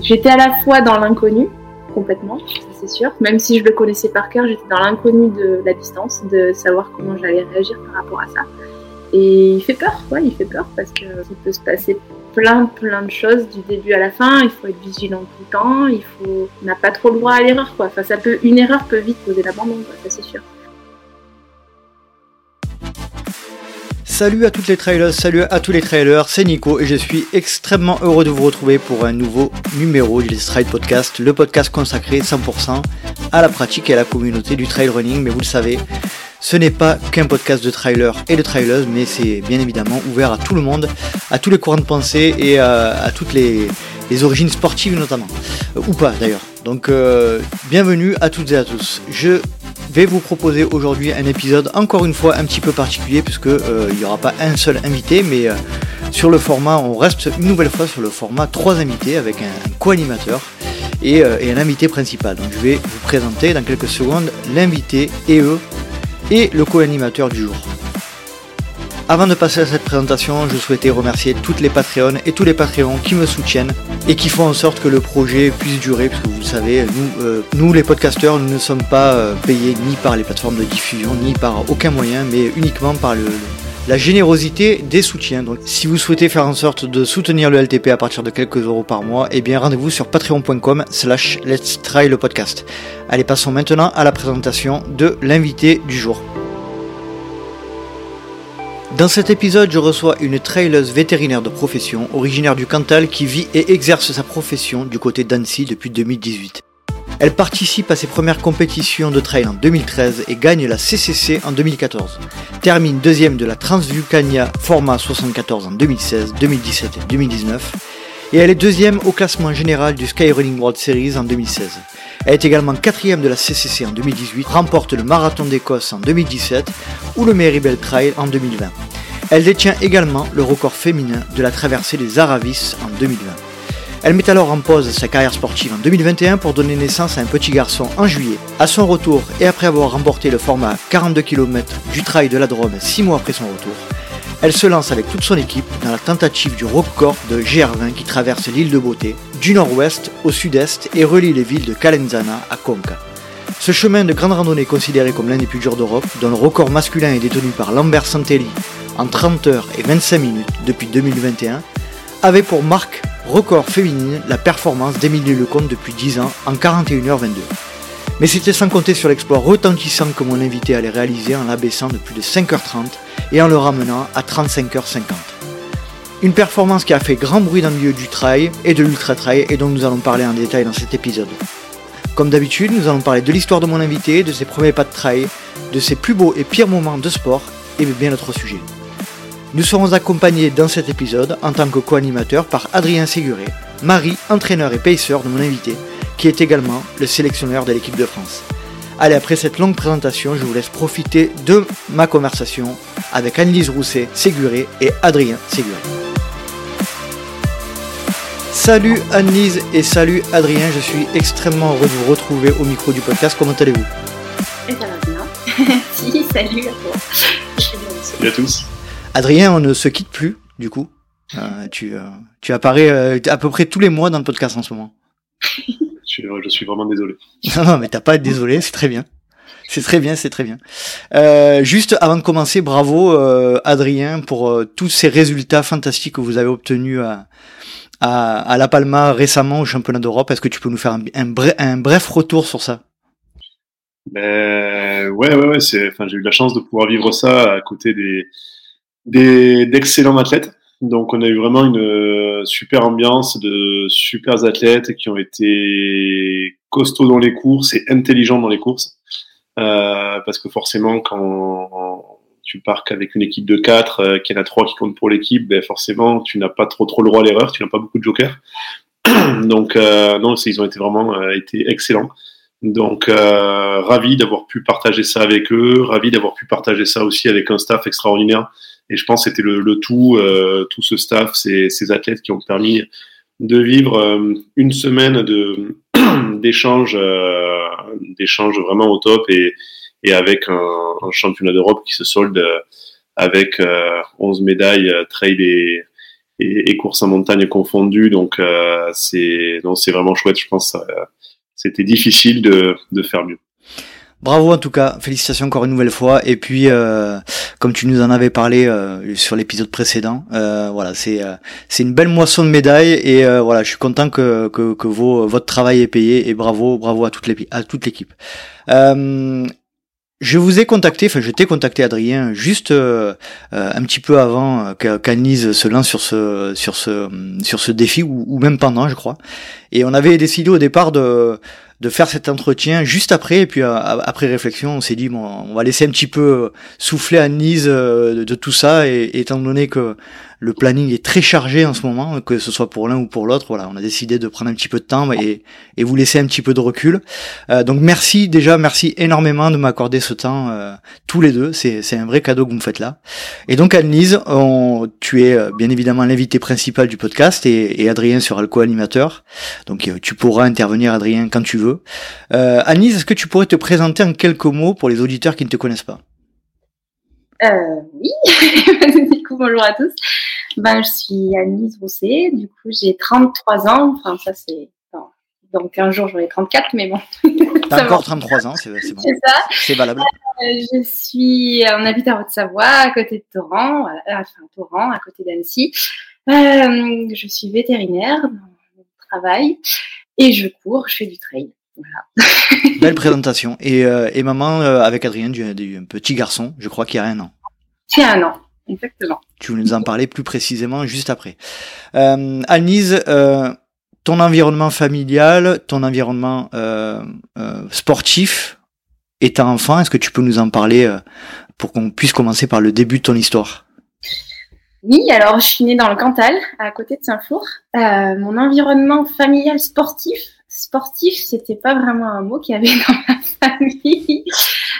j'étais à la fois dans l'inconnu, complètement, c'est sûr. Même si je le connaissais par cœur, j'étais dans l'inconnu de la distance, de savoir comment j'allais réagir par rapport à ça. Et il fait peur, quoi, il fait peur parce que ça peut se passer plein, plein de choses du début à la fin. Il faut être vigilant tout le temps. Il faut, on n'a pas trop le droit à l'erreur, quoi. Enfin, ça peut, une erreur peut vite poser l'abandon, ça c'est sûr. Salut à toutes les trailers, salut à tous les trailers, c'est Nico et je suis extrêmement heureux de vous retrouver pour un nouveau numéro du Let's Ride Podcast, le podcast consacré 100% à la pratique et à la communauté du trail running. Mais vous le savez, ce n'est pas qu'un podcast de trailers et de trailers, mais c'est bien évidemment ouvert à tout le monde, à tous les courants de pensée et à, toutes les, origines sportives notamment, euh, ou pas d'ailleurs. Donc euh, bienvenue à toutes et à tous. Je vais vous proposer aujourd'hui un épisode encore une fois un petit peu particulier puisque euh, il n'y aura pas un seul invité mais euh, sur le format on reste une nouvelle fois sur le format trois invités avec un, co-animateur et, euh, et, un invité principal. Donc je vais vous présenter dans quelques secondes l'invité et eux et le co-animateur du jour. Avant de passer à cette présentation, je souhaitais remercier toutes les Patreons et tous les Patreons qui me soutiennent et qui font en sorte que le projet puisse durer, parce que vous le savez, nous, euh, les podcasteurs, nous ne sommes pas euh, payés ni par les plateformes de diffusion, ni par aucun moyen, mais uniquement par le, la générosité des soutiens. Donc, si vous souhaitez faire en sorte de soutenir le LTP à partir de quelques euros par mois, eh bien, rendez-vous sur patreon.com slash let's try le podcast. Allez, passons maintenant à la présentation de l'invité du jour. Dans cet épisode, je reçois une traileuse vétérinaire de profession, originaire du Cantal, qui vit et exerce sa profession du côté d'Annecy depuis 2018. Elle participe à ses premières compétitions de trail en 2013 et gagne la CCC en 2014. Termine deuxième de la Transvulcania Format 74 en 2016, 2017 et 2019. Et elle est deuxième au classement général du Skyrunning World Series en 2016. Elle est également quatrième de la CCC en 2018, remporte le Marathon d'Écosse en 2017 ou le Meribel Trail en 2020. Elle détient également le record féminin de la traversée des Aravis en 2020. Elle met alors en pause sa carrière sportive en 2021 pour donner naissance à un petit garçon en juillet. À son retour et après avoir remporté le format 42 km du Trail de la Drôme 6 mois après son retour, elle se lance avec toute son équipe dans la tentative du record de GR20 qui traverse l'île de Beauté, du nord-ouest au sud-est et relie les villes de Calenzana à Conca. Ce chemin de grande randonnée considéré comme l'un des plus durs d'Europe, dont le record masculin est détenu par Lambert Santelli en 30 heures et 25 minutes depuis 2021, avait pour marque record féminine la performance d'Emilie Lecomte depuis 10 ans en 41h22. Mais c'était sans compter sur l'exploit retentissant que mon invité allait réaliser en l'abaissant de plus de 5h30 et en le ramenant à 35h50. Une performance qui a fait grand bruit dans le milieu du trail et de l'ultra-trail et dont nous allons parler en détail dans cet épisode. Comme d'habitude, nous allons parler de l'histoire de mon invité, de ses premiers pas de trail, de ses plus beaux et pires moments de sport et bien d'autres sujets. Nous serons accompagnés dans cet épisode en tant que co-animateur par Adrien Séguré, mari, entraîneur et pacer de mon invité, qui est également le sélectionneur de l'équipe de France. Allez, après cette longue présentation, je vous laisse profiter de ma conversation avec Annelise Rousset, Séguré et Adrien Séguré. Salut Annelise et salut Adrien, je suis extrêmement heureux de vous retrouver au micro du podcast. Comment allez-vous? Et ça va bien. si, salut à toi. Salut à tous. Adrien, on ne se quitte plus, du coup. Euh, tu, euh, tu apparais euh, à peu près tous les mois dans le podcast en ce moment. je suis vraiment désolé. Non, non, mais t'as pas à être désolé, c'est très bien. C'est très bien, c'est très bien. Euh, juste avant de commencer, bravo euh, Adrien pour euh, tous ces résultats fantastiques que vous avez obtenus à, à, à La Palma récemment au championnat d'Europe. Est-ce que tu peux nous faire un, un, bref, un bref retour sur ça? Ben, Ouais, ouais, ouais. Enfin, j'ai eu la chance de pouvoir vivre ça à côté des, des d'excellents athlètes. Donc on a eu vraiment une euh, super ambiance de super athlètes qui ont été costauds dans les courses et intelligents dans les courses. Euh, parce que forcément, quand tu pars qu'avec une équipe de 4, euh, qu'il y en a 3 qui comptent pour l'équipe, ben forcément, tu n'as pas trop trop le droit à l'erreur, tu n'as pas beaucoup de jokers. Donc non, ils ont été vraiment été excellents. Donc ravi d'avoir pu partager ça avec eux, ravi d'avoir pu partager ça aussi avec un staff extraordinaire et je pense que c'était le, le, tout, euh, tout ce staff, ces, ces, athlètes qui ont permis de vivre euh, une semaine de d'échanges, euh, d'échanges vraiment au top et, et avec un, un championnat d'Europe qui se solde avec 11 médailles trail et, et, et course en montagne confondue. Donc c'est donc c'est vraiment chouette. Je pense c'était difficile de, de faire mieux. Bravo en tout cas, félicitations encore une nouvelle fois. Et puis, euh, comme tu nous en avais parlé euh, sur l'épisode précédent, euh, voilà, c'est c'est une belle moisson de médailles et voilà, je suis content que que, que vos, votre travail est payé et bravo, bravo à toute l'équipe. Je vous ai contacté, enfin je t'ai contacté Adrien juste un petit peu avant se lance sur ce sur ce sur ce défi ou, même pendant je crois. Et on avait décidé au départ de de faire cet entretien juste après. Et puis euh, après réflexion, on s'est dit bon, on va laisser un petit peu souffler Nice euh, de, tout ça. Et, étant donné que le planning est très chargé en ce moment, que ce soit pour l'un ou pour l'autre. Voilà, on a décidé de prendre un petit peu de temps et, et vous laisser un petit peu de recul. Euh, donc merci déjà, merci énormément de m'accorder ce temps tous les deux. C'est, c'est un vrai cadeau que vous me faites là. Et donc Anne-Lise, tu es bien évidemment l'invité principal du podcast et, et Adrien sera le co-animateur. Donc tu pourras intervenir Adrien quand tu veux. Euh, Anne-Lise, est-ce que tu pourrais te présenter en quelques mots pour les auditeurs qui ne te connaissent pas? Euh, oui, du coup, bonjour à tous. Ben, je suis Anise Rousset, du coup, j'ai 33 ans. Enfin, ça, c'est. Donc, un jour, j'aurai 34, mais bon. T'as encore 33 ans, c'est bon. C'est ça. C'est valable. Euh, je suis. On habite à Haute-Savoie, à côté de Torrent, voilà, enfin, Torrent, à côté d'Annecy. Euh, je suis vétérinaire dans mon travail et je cours, je fais du trail. Voilà. Belle présentation. Et, euh, et maman euh, avec Adrien, du, du, petit garçon, je crois qu'il y a un an. Qui a un an, exactement. Tu veux nous en parler plus précisément juste après. Euh, Anise, euh, ton environnement familial, ton environnement sportif, étant enfant, est-ce que tu peux nous en parler pour qu'on puisse commencer par le début de ton histoire? Oui, alors je suis née dans le Cantal, à côté de Saint-Flour. Euh, mon environnement familial sportif, sportif, c'était pas vraiment un mot qu'il y avait dans ma famille.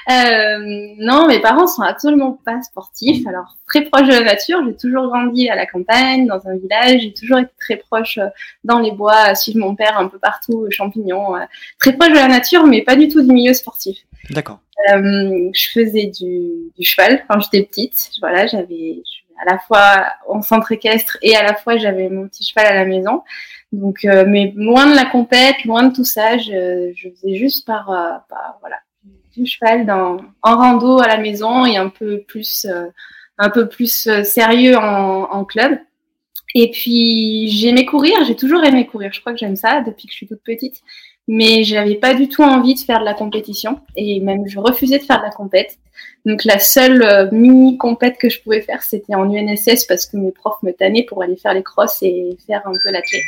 Euh, non, mes parents sont absolument pas sportifs. Alors très proche de la nature, j'ai toujours grandi à la campagne, dans un village. J'ai toujours été très proche euh, dans les bois, suivre mon père un peu partout, champignons. Euh, très proche de la nature, mais pas du tout du milieu sportif. D'accord. Euh, je faisais du, du cheval quand j'étais petite. Voilà, j'avais à la fois en centre équestre et à la fois j'avais mon petit cheval à la maison. Donc, euh, mais loin de la compète, loin de tout ça, je, faisais juste par, euh, par, voilà du cheval dans, en rando à la maison et un peu plus euh, un peu plus sérieux en, en club. Et puis j'aimais courir, j'ai toujours aimé courir. Je crois que j'aime ça depuis que je suis toute petite mais j'avais pas du tout envie de faire de la compétition et même je refusais de faire de la compète. Donc la seule euh, mini compète que je pouvais faire, c'était en UNSS parce que mes profs me tannaient pour aller faire les crosses et faire un peu la clé.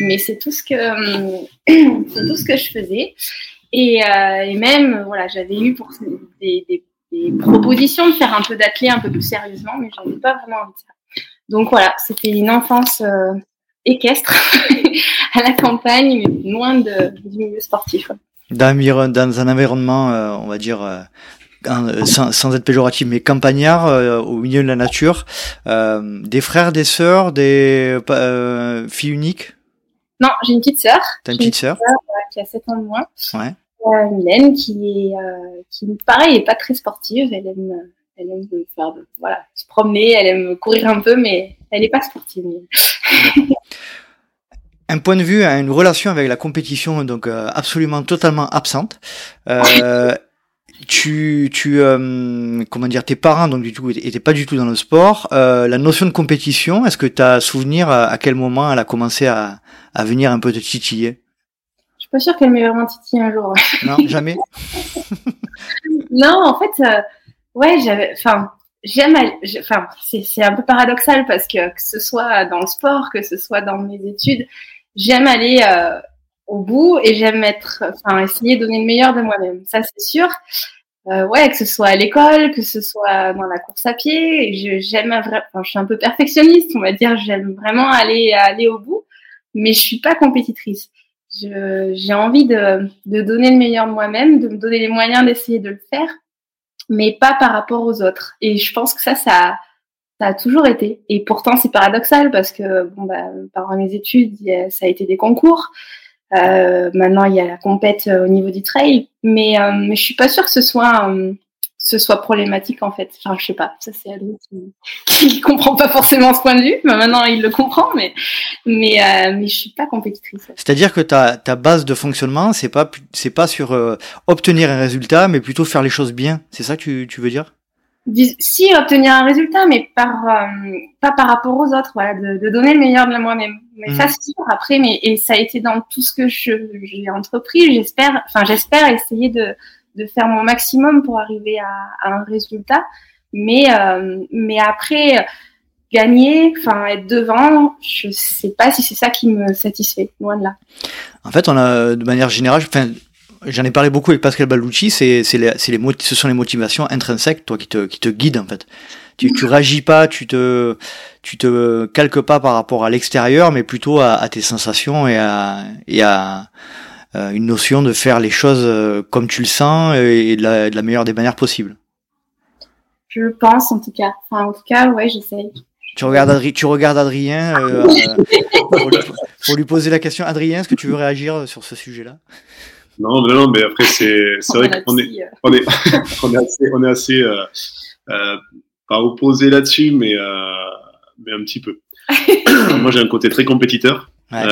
Mais c'est tout ce que c'est tout ce que je faisais. Et, euh, et même voilà, j'avais eu pour des, des, des, propositions de faire un peu d'athlé un peu plus sérieusement, mais j'en ai pas vraiment envie de ça. Donc voilà, c'était une enfance euh, équestre à la campagne, mais loin de, du milieu sportif. Dans, dans un environnement, euh, on va dire, euh, euh, sans, sans, être péjoratif, mais campagnard, au milieu de la nature, des frères, des sœurs, des filles uniques? Non, j'ai une petite sœur. T'as une petite sœur Qui a 7 ans de moins. Ouais. Mylène, qui est, qui pareil, est pas très sportive. Elle aime, elle aime faire, voilà, se promener, elle aime courir un peu, mais elle est pas sportive un point de vue, une relation avec la compétition donc euh, absolument totalement absente. Euh, tu, tu, euh, comment dire, tes parents donc du tout étaient pas du tout dans le sport. La notion de compétition, est-ce que tu as souvenir à, quel moment elle a commencé à, à venir un peu te titiller? Je suis pas sûre qu'elle m'ait vraiment titillé un jour. Non, jamais. non, en fait, ouais, j'avais, enfin, j'aime, enfin, c'est un peu paradoxal parce que que ce soit dans le sport, que ce soit dans mes études, j'aime aller euh, au bout et j'aime être, enfin, essayer de donner le meilleur de moi-même. Ça, c'est sûr. Euh, ouais, que ce soit à l'école, que ce soit dans la course à pied. J'aime, enfin, je suis un peu perfectionniste, on va dire. J'aime vraiment aller aller au bout, mais je suis pas compétitrice. J'ai envie de, de donner le meilleur de moi-même, de me donner les moyens d'essayer de le faire, mais pas par rapport aux autres. Et je pense que ça, ça, ça a toujours été. Et pourtant, c'est paradoxal parce que, bon, bah, pendant mes études, ça a été des concours. Euh, maintenant, il y a la compète euh, au niveau du trail, mais, euh, mais je suis pas sûre que ce soit, euh, ce soit problématique en fait. Enfin, je sais pas, ça c'est Adrien qui, qui comprend pas forcément ce point de vue. Mais maintenant, il le comprend, mais mais euh, mais je suis pas compétitrice. C'est-à-dire que ta ta base de fonctionnement, c'est pas c'est pas sur euh, obtenir un résultat, mais plutôt faire les choses bien. C'est ça que tu, tu veux dire? Si obtenir un résultat, mais par euh, pas par rapport aux autres, voilà, de, de donner le meilleur de moi-même. Mais ça, mmh. c'est sûr. Après, mais et ça a été dans tout ce que j'ai entrepris. J'espère, enfin, j'espère essayer de de faire mon maximum pour arriver à, un résultat. Mais, euh, mais après, gagner, enfin être devant, je sais pas si c'est ça qui me satisfait, loin de là. En fait, on a de manière générale, enfin, j'en ai parlé beaucoup avec Pascal Ballucci, c'est c'est les, les ce sont les motivations intrinsèques, toi qui te qui te guident en fait. Tu tu réagis pas, tu te tu te calques pas par rapport à l'extérieur, mais plutôt à, à, tes sensations et à et à une notion de faire les choses euh, comme tu le sens et de la, de la meilleure des manières possibles. Je pense en tout cas. Enfin, en tout cas, ouais, j'essaye. Tu regardes, Adri tu regardes Adrien euh, pour, lui, poser la question. Adrien, est-ce que tu veux réagir sur ce sujet-là? Non, non, non, mais après, c'est vrai qu'on est, on est, on est assez, on est assez euh, euh, pas opposé là-dessus, mais, euh, mais un petit peu. Moi, j'ai un côté très compétiteur. Ouais.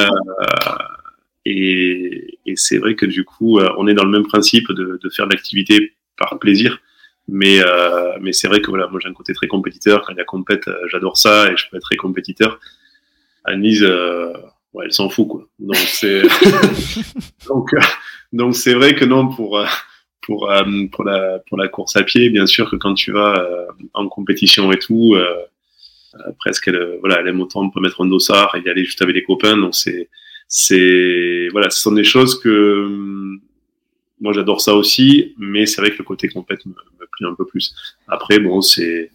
Et, et c'est vrai que du coup, euh, on est dans le même principe de, de faire de l'activité par plaisir. Mais, euh, mais c'est vrai que voilà, moi j'ai un côté très compétiteur. Quand il y a compète, euh, j'adore ça et je peux être très compétiteur. Anise, euh, ouais, elle s'en fout quoi. Donc c'est donc euh, donc c'est vrai que non pour pour pour la pour la course à pied, bien sûr que quand tu vas en compétition et tout, presque elle, voilà, elle aime autant peut mettre un dossard et y aller juste avec les copains. Donc c'est c'est voilà, ce sont des choses que hum, moi j'adore ça aussi, mais c'est vrai que le côté compète me, me plaît un peu plus. Après, bon, c'est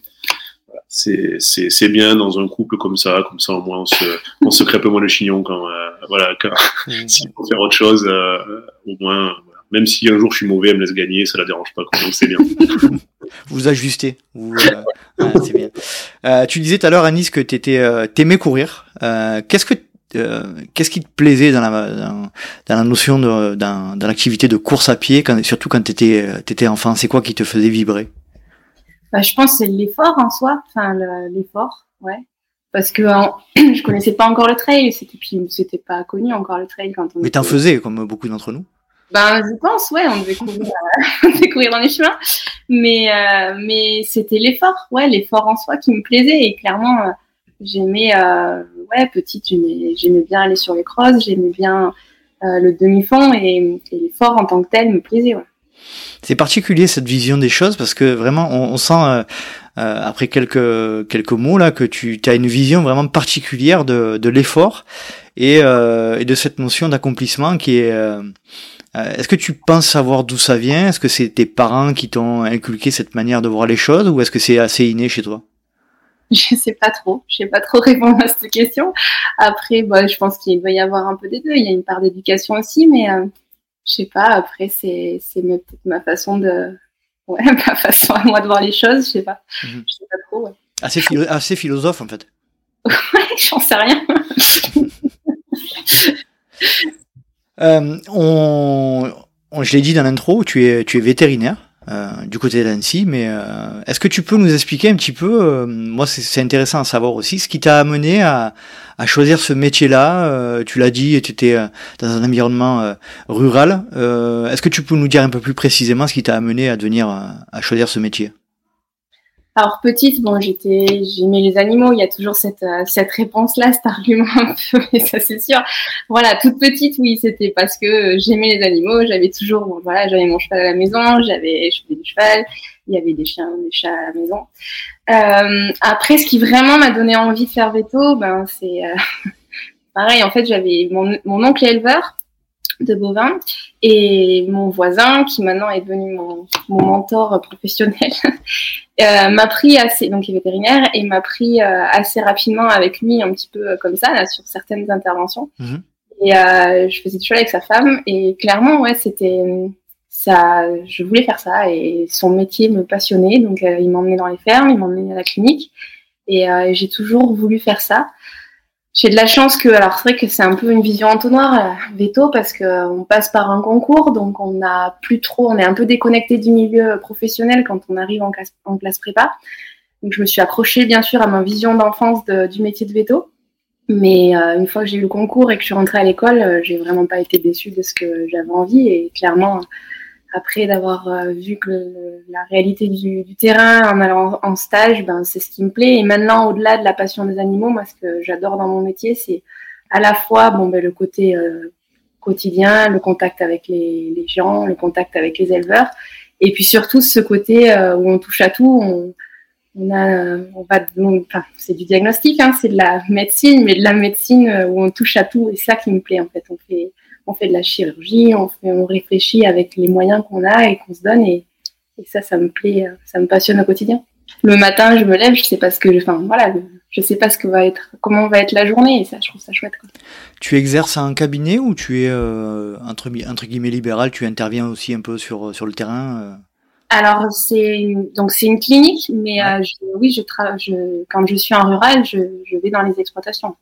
c'est c'est bien dans un couple comme ça, comme ça au moins on se on se crêpe moins le chignon quand euh, voilà quand mmh. s'il faut faire autre chose, euh, au moins voilà. même si un jour je suis mauvais, elle me laisse gagner, ça la dérange pas, donc c'est bien. vous ajustez, vous, euh, c'est bien. Euh, tu disais tout à l'heure Anis que t'étais euh, t'aimais courir. Qu'est-ce que euh, qu'est-ce qui te plaisait dans la, dans, la notion de, dans, dans l'activité de course à pied, quand, surtout quand tu étais, étais, enfant? C'est quoi qui te faisait vibrer? Bah, Je pense que c'est l'effort en soi, enfin l'effort, ouais. Parce que je connaissais pas encore le trail, c'était puis c'était pas connu encore le trail quand on. Mais t'en faisais comme beaucoup d'entre nous. Ben, je pense, ouais, on devait courir, on devait courir dans les chemins, mais euh, mais c'était l'effort, ouais, l'effort en soi qui me plaisait et clairement, euh, j'aimais euh, ouais, petite, j'aimais bien aller sur les crosses, j'aimais bien euh, le demi-fond et, et l'effort en tant que tel me plaisait. Ouais. C'est particulier cette vision des choses parce que vraiment on, on sent euh, euh, après quelques quelques mots là que tu as une vision vraiment particulière de, de l'effort et, euh, et, de cette notion d'accomplissement qui est. Euh, est-ce que tu penses savoir d'où ça vient? Est-ce que c'est tes parents qui t'ont inculqué cette manière de voir les choses ou est-ce que c'est assez inné chez toi? je sais pas trop. Je sais pas trop répondre à cette question. Après, bah, je pense qu'il doit y avoir un peu des deux. Il y a une part d'éducation aussi, mais euh, je sais pas. Après, c'est peut-être ma façon de ouais ma façon à moi de voir les choses. Je sais pas. Mhm. Je sais pas trop. Ouais. Assez, philo assez philosophe en fait. ouais, j'en sais rien. euh, on, on, je l'ai dit dans l'intro, tu es tu es vétérinaire. Euh, du côté d'Annecy, mais euh, est-ce que tu peux nous expliquer un petit peu, euh, moi c'est intéressant à savoir aussi, ce qui t'a amené à, à, choisir ce métier-là, tu l'as dit, tu étais dans un environnement rural, est-ce que tu peux nous dire un peu plus précisément ce qui t'a amené à devenir, à choisir ce métier? Alors petite, bon, j'étais, j'aimais les animaux. Il y a toujours cette euh, cette réponse-là, cet argument mais ça c'est sûr. Voilà, toute petite, oui, c'était parce que j'aimais les animaux. J'avais toujours, voilà, j'avais mon cheval à la maison, j'avais, je du cheval. Il y avait des chiens, des chats à la maison. Euh, après, ce qui vraiment m'a donné envie de faire veto, ben c'est euh, pareil. En fait, j'avais mon, mon oncle éleveur de bovins et mon voisin qui maintenant est devenu mon, mon mentor professionnel euh, m'a pris assez donc il est vétérinaire et m'a pris euh, assez rapidement avec lui un petit peu euh, comme ça là, sur certaines interventions mhm. et euh, je faisais du cheval avec sa femme et clairement ouais c'était ça je voulais faire ça et son métier me passionnait donc il m'emmenait dans les fermes il m'emmenait à la clinique et j'ai toujours voulu faire ça j'ai de la chance que, alors c'est vrai que c'est un peu une vision entonnoir, euh, veto, parce qu'on passe par un concours, donc on n'a plus trop, on est un peu déconnecté du milieu professionnel quand on arrive en classe, prépa. Donc je me suis accrochée bien sûr à ma vision d'enfance du métier de veto. Mais euh, une fois que j'ai eu le concours et que je suis rentrée à l'école, euh, j'ai vraiment pas été déçue de ce que j'avais envie. Et clairement, après d'avoir euh, vu que la réalité du, terrain en allant en stage, ben, c'est ce qui me plaît. Et maintenant, au-delà de la passion des animaux, moi, ce que j'adore dans mon métier, c'est à la fois bon, ben, le côté euh, quotidien, le contact avec les, gens, le contact avec les éleveurs, et puis surtout ce côté euh, où on touche à tout. On, a, on va, c'est du diagnostic, hein, c'est de la médecine, mais de la médecine où on touche à tout. Et ça qui me plaît en fait on fait de la chirurgie, on, fait, on réfléchit avec les moyens qu'on a et qu'on se donne. Et, ça, ça me plaît, ça me passionne au quotidien. Le matin, je me lève, je sais pas ce que, enfin voilà, je sais pas ce que va être, comment va être la journée. Et ça, je trouve ça chouette. Quoi. Tu exerces à un cabinet ou tu es euh, entre, entre, guillemets libéral? Tu interviens aussi un peu sur sur le terrain euh? Alors c'est donc c'est une clinique, mais euh, oui, je, je quand je suis en rural, je, je vais dans les exploitations.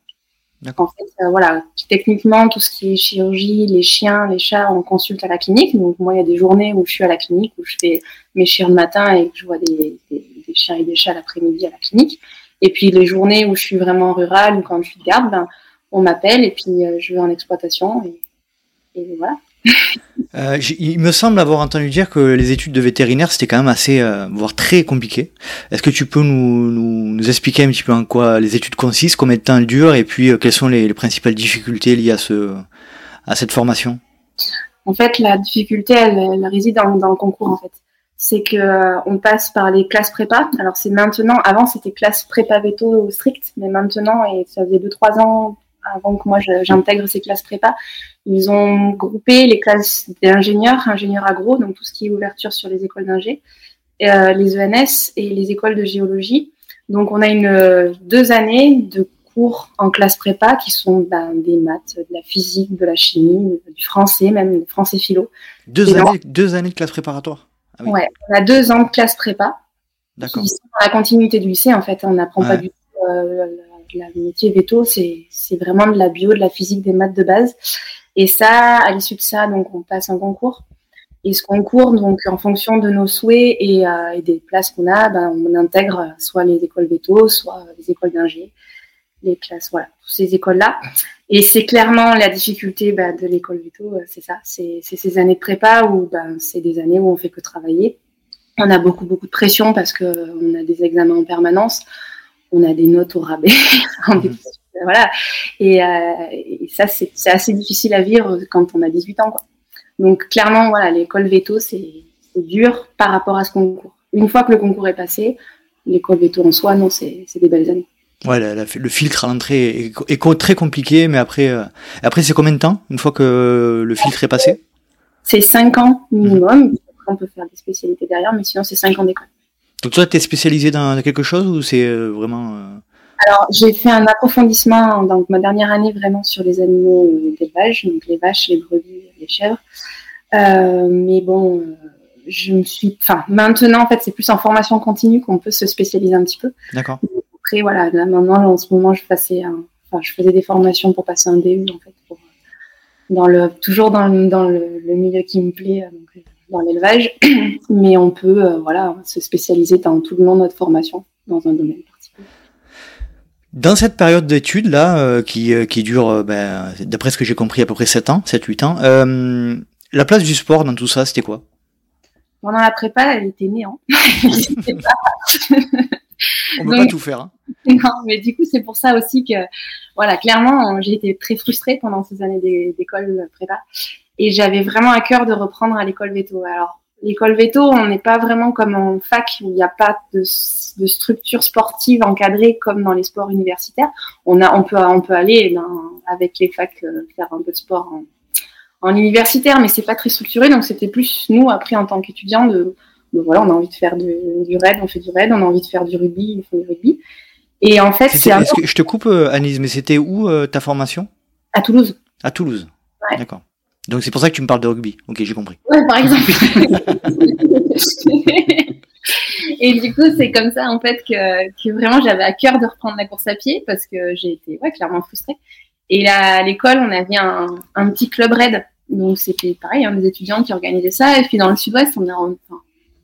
En fait, euh, voilà, techniquement, tout ce qui est chirurgie, les chiens, les chats, on consulte à la clinique. Donc, moi, il y a des journées où je suis à la clinique, où je fais mes chiens le matin et que je vois des, des, chiens et des chats l'après-midi à la clinique. Et puis, les journées où je suis vraiment rurale ou quand je suis de garde, ben, on m'appelle et puis euh, je vais en exploitation. Et, et voilà. Euh, il me semble avoir entendu dire que les études de vétérinaire c'était quand même assez, euh, voire très compliqué. Est-ce que tu peux nous, expliquer un petit peu en quoi les études consistent, combien de temps elles durent et puis euh, quelles sont les, les, principales difficultés liées à, ce, à cette formation? En fait, la difficulté, elle, réside dans, le concours en fait. C'est que on passe par les classes prépa. Alors c'est maintenant, avant c'était classe prépa veto strict, mais maintenant et ça faisait deux trois ans avant que moi j'intègre ces classes prépa, ils ont groupé les classes d'ingénieurs, ingénieurs agro, donc tout ce qui est ouverture sur les écoles d'ingé, euh, les ENS et les écoles de géologie. Donc on a une deux années de cours en classe prépa qui sont ben, des maths, de la physique, de la chimie, du français, même du français philo. Deux, années, deux années de classe préparatoire ah oui. Ouais, on a deux ans de classe prépa. D'accord. Dans la continuité du lycée, en fait, on n'apprend ouais. pas du tout euh, le métier veto, c'est vraiment de la bio, de la physique, des maths de base. Et ça, à l'issue de ça, donc on passe un concours. Et ce concours, donc en fonction de nos souhaits et, euh, et des places qu'on a, ben, on intègre soit les écoles veto, soit les écoles d'ingé, les classes, voilà, toutes ces écoles-là. Et c'est clairement la difficulté ben, de l'école veto, euh, c'est ça, c'est ces années de prépa où ben, c'est des années où on fait que travailler. On a beaucoup beaucoup de pression parce que on a des examens en permanence, on a des notes au rabais. Mmh voilà. Et, euh, et ça, c'est assez difficile à vivre quand on a 18 ans. Quoi. Donc, clairement, voilà, l'école veto, c'est dur par rapport à ce concours. Une fois que le concours est passé, l'école veto en soi, non, c'est des belles années. Ouais, la, la, le filtre à l'entrée est, est, très compliqué, mais après, euh, après c'est combien de temps une fois que le filtre est passé? C'est 5 ans minimum. Mmh. On peut faire des spécialités derrière, mais sinon c'est 5 ans d'école. Donc toi, tu es spécialisé dans quelque chose ou c'est euh, vraiment... Euh... Alors, j'ai fait un approfondissement, donc ma dernière année, vraiment sur les animaux d'élevage, donc les vaches, les brebis, les chèvres. Euh, mais bon, euh, je me suis. Enfin, maintenant, en fait, c'est plus en formation continue qu'on peut se spécialiser un petit peu. D'accord. Après, voilà, là, maintenant, en ce moment, je passais un, enfin, je faisais des formations pour passer un DU, en fait, pour, dans le, toujours dans, le, dans le, le, milieu qui me plaît, donc, dans l'élevage. Mais on peut, euh, voilà, se spécialiser dans tout le long de notre formation dans un domaine. Dans cette période d'études là, euh, qui, euh, qui dure, euh, ben, d'après ce que j'ai compris, à peu près 7 ans, 7-8 ans, la place du sport dans tout ça, c'était quoi? Pendant la prépa, elle était néant. On peut pas tout faire. Hein. Non, mais du coup, c'est pour ça aussi que, voilà, clairement, j'ai été très frustrée pendant ces années d'école prépa. Et j'avais vraiment à cœur de reprendre à l'école veto. Alors, l'école veto, on n'est pas vraiment comme en fac où il n'y a pas de, de, structure sportive encadrée comme dans les sports universitaires. On a, on peut, on peut aller dans, avec les facs euh, faire un peu de sport en, en universitaire, mais c'est pas très structuré. Donc c'était plus nous après en tant qu'étudiants de, de, voilà, on a envie de faire du, du raid, on fait du raid, on a envie de faire du rugby, on fait du rugby. Et en fait, c'est. Je te coupe, euh, Anise, mais c'était où euh, ta formation? À Toulouse. À Toulouse. Ouais. D'accord. Donc c'est pour ça que tu me parles de rugby. Ok, j'ai compris. Ouais, par exemple. et du coup, c'est comme ça en fait que, que vraiment j'avais à cœur de reprendre la course à pied parce que j'ai été ouais, clairement frustrée. Et là, à l'école, on avait un, un petit club raid. Donc c'était pareil, hein, des étudiants qui organisaient ça. Et puis dans le sud-ouest, on est enfin,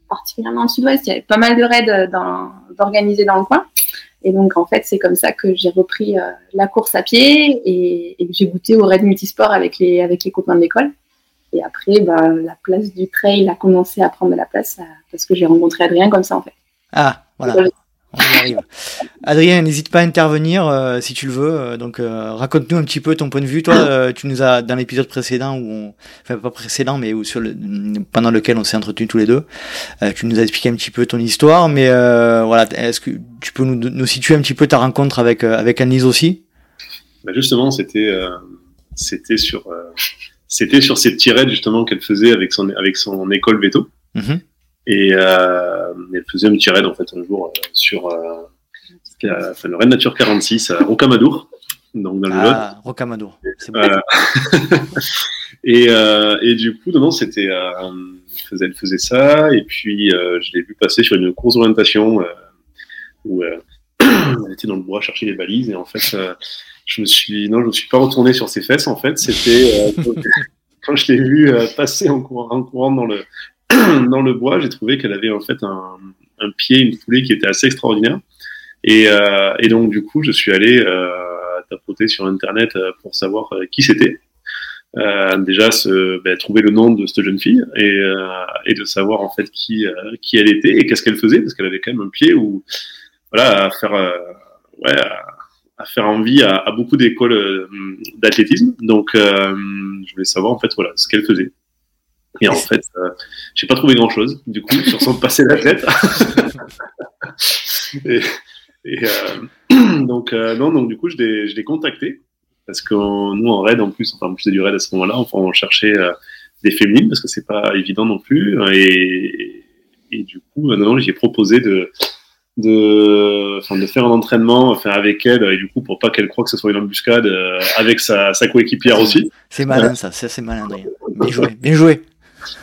particulièrement dans le sud-ouest, il y avait pas mal de raids d'organisés dans le coin. Et donc, en fait, c'est comme ça que j'ai repris euh, la course à pied et, et j'ai goûté au raid multisport avec les, avec les copains de l'école. Et après, bah, la place du trail a commencé à prendre de la place euh, parce que j'ai rencontré Adrien comme ça, en fait. Ah, voilà. On y arrive. Adrien, n'hésite pas à intervenir euh, si tu le veux. Euh, donc, euh, raconte-nous un petit peu ton point de vue. Toi, tu nous as dans l'épisode précédent où, on, enfin pas précédent, mais où sur le, pendant lequel on s'est entretenus tous les deux, tu nous as expliqué un petit peu ton histoire. Mais voilà, est-ce que tu peux nous, nous, situer un petit peu ta rencontre avec avec Annelise aussi? Bah Justement, c'était c'était sur c'était sur raids justement qu'elle faisait avec son avec son école veto. Mm-hmm. Et euh, elle faisait un petit raid en fait un jour euh, sur euh, enfin, le raid nature 46 à Rocamadour, donc dans le ah, Rocamadour. Voilà. et, et du coup, non, non c'était, elle faisait ça, et puis je l'ai vu passer sur une course d'orientation où elle était dans le bois chercher les balises, et en fait, je me suis, non, je me suis pas retourné sur ses fesses. En fait, c'était quand je l'ai vu passer en courant, en courant dans le dans le bois, j'ai trouvé qu'elle avait en fait un, pied, une foulée qui était assez extraordinaire. Et, euh, et donc du coup, je suis allé euh, tapoter sur internet euh, pour savoir euh, qui c'était. Déjà, ben, trouver le nom de cette jeune fille et, de savoir en fait qui elle était et qu'est-ce qu'elle faisait parce qu'elle avait quand même un pied où voilà à faire à, faire envie à, à beaucoup d'écoles d'athlétisme. Donc, je voulais savoir en fait voilà ce qu'elle faisait. Et en fait, euh, j'ai pas trouvé grand chose, du coup, sur son passé d'athlète. et, et euh, donc, euh, non, donc, du coup, je l'ai, je l'ai contacté. Parce que nous, en raid, en plus, enfin, en plus du raid à ce moment-là, enfin, on cherchait euh, des féminines, parce que c'est pas évident non plus. Et, et du coup, non, j'ai proposé de, de, enfin, de faire un entraînement enfin, avec elle, et du coup, pour pas qu'elle croie que ce soit une embuscade, euh, avec sa, sa coéquipière aussi. C'est malin, ça, ça c'est malin. Bien joué, bien joué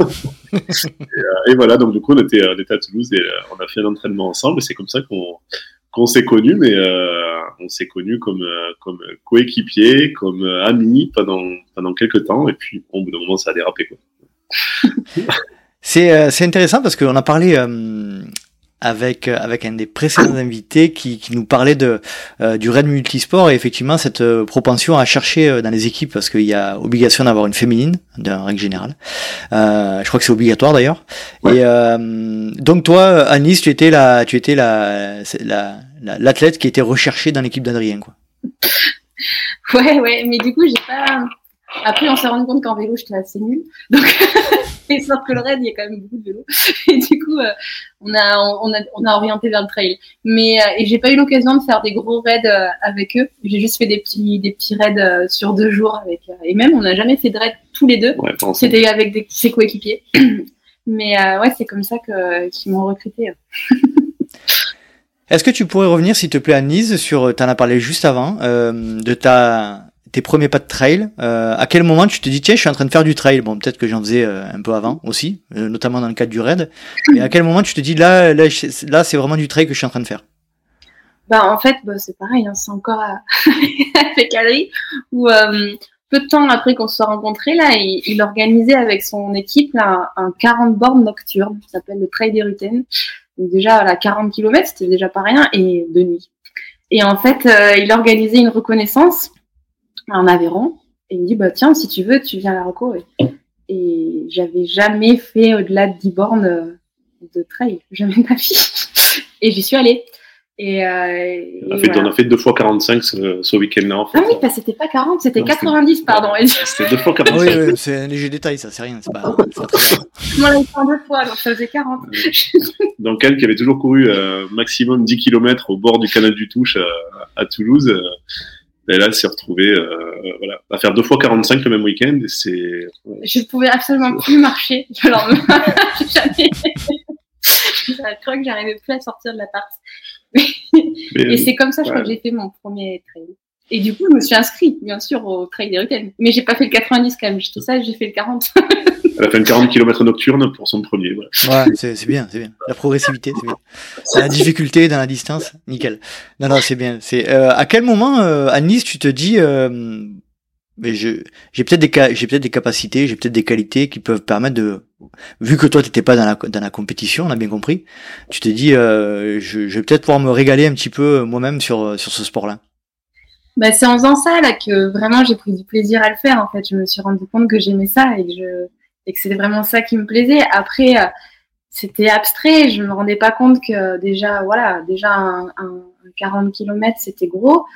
et, euh, et, voilà, donc du coup, on était, à Toulouse et euh, on a fait un entraînement ensemble. Et c'est comme ça qu'on s'est connus, mais euh, on s'est connus comme euh, comme coéquipiers, comme amis pendant quelques temps. Et puis, au bout d'un moment, ça a dérapé. C'est intéressant parce qu'on a parlé avec euh, avec un des précédents invités qui, qui nous parlait de euh, du raid multisport et effectivement cette euh, propension à chercher dans les équipes parce qu'il y a obligation d'avoir une féminine d'un règle générale. je crois que c'est obligatoire d'ailleurs. Ouais. Et donc toi, Anis, tu étais la tu étais la l'athlète la, qui était recherchée dans l'équipe d'Adrien quoi. Ouais ouais, mais du coup j'ai pas après, on s'est rendu compte qu'en vélo, j'étais assez nulle. Donc, et sauf que le raid, il y a quand même beaucoup de vélos. Et du coup, euh, on, a, on, a, on a orienté vers le trail. Mais euh, et j'ai pas eu l'occasion de faire des gros raids euh, avec eux. J'ai juste fait des petits, des petits raids euh, sur deux jours avec. Euh, et même, on n'a jamais fait de raid tous les deux. Ouais, C'était avec des, ses coéquipiers. Mais ouais, c'est comme ça que qu'ils m'ont recruté. Est-ce que tu pourrais revenir, s'il te plaît, à Nice, sur, tu en as parlé juste avant, euh, de ta tes premiers pas de trail, euh, à quel moment tu te dis tiens je suis en train de faire du trail? Bon peut-être que j'en faisais euh, un peu avant aussi, euh, notamment dans le cadre du raid. Mais à quel moment tu te dis là là, c'est vraiment du trail que je suis en train de faire? Bah en fait bah, c'est pareil, hein, c'est encore avec Adri où peu de temps après qu'on se soit rencontrés là, il, organisait avec son équipe là, un, un 40 bornes nocturne, ça s'appelle le trail des Rutaines. Donc déjà à 40 km c'était déjà pas rien et de nuit. Et en fait il organisait une reconnaissance en Aveyron. Et il me dit, bah, tiens, si tu veux, tu viens à la Reco. Et, et j'avais jamais fait au-delà de 10 bornes euh, de trail. Jamais de ma vie. Et j'y suis allée. Et, euh, on, a fait, voilà. on a fait deux fois 45 ce, ce week-end-là. En fait. Ah oui, bah, c'était pas 40, c'était 90, pardon. C'était deux fois 45. oui, oui c'est un léger détail, ça, c'est rien. C'est pas, pas très Moi, l'ai fait deux fois, donc ça faisait 40. donc, elle qui avait toujours couru euh, maximum 10 km au bord du canal du Touche euh, à Toulouse, euh, et là, elle s'est retrouvée euh, voilà, à faire deux fois 45 le même week-end. Et c'est. Je ne pouvais absolument plus marcher le lendemain. Jamais. je crois que j'arrivais plus à sortir de l'appart. et c'est comme ça, je ouais. crois que j'ai fait mon premier trail. Et du coup, je me suis inscrite, bien sûr, au trail des Rutaines. Mais j'ai pas fait le 90 quand même. J'étais ça, j'ai fait le 40. Elle a fait un 40 km nocturne pour son premier. Ouais, c'est bien, c'est bien. La progressivité, c'est bien. La difficulté dans la distance, nickel. Non, non, c'est bien. C'est euh, à quel moment euh, à Nice tu te dis, euh, mais je j'ai peut-être des j'ai peut-être des capacités, j'ai peut-être des qualités qui peuvent permettre de, vu que toi t'étais pas dans la dans la compétition, on a bien compris. Tu te dis, euh, je, je vais peut-être pouvoir me régaler un petit peu moi-même sur sur ce sport-là bah, c'est en faisant ça là que vraiment j'ai pris du plaisir à le faire. En fait, je me suis rendu compte que j'aimais ça et que, je, et que c'était vraiment ça qui me plaisait. Après, euh, c'était abstrait. Je me rendais pas compte que déjà, voilà, déjà un, un, 40 km c'était gros.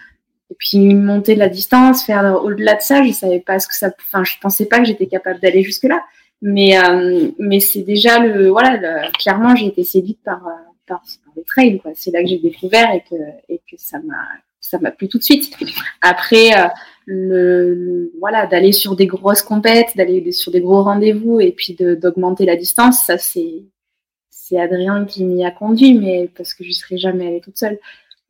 Et puis monter la distance, faire au-delà de ça, je savais pas ce que ça. Enfin, je pensais pas que j'étais capable d'aller jusque là. Mais euh, mais c'est déjà le voilà. clairement, j'ai été séduite par euh, par, par les trails. C'est là que j'ai découvert et que et que ça m'a ça m'a plu tout de suite. Après, euh, le, voilà, d'aller sur des grosses compètes, d'aller sur des gros rendez-vous et puis d'augmenter la distance, ça c'est c'est Adrien qui m'y a conduit, mais parce que je serais jamais allée toute seule.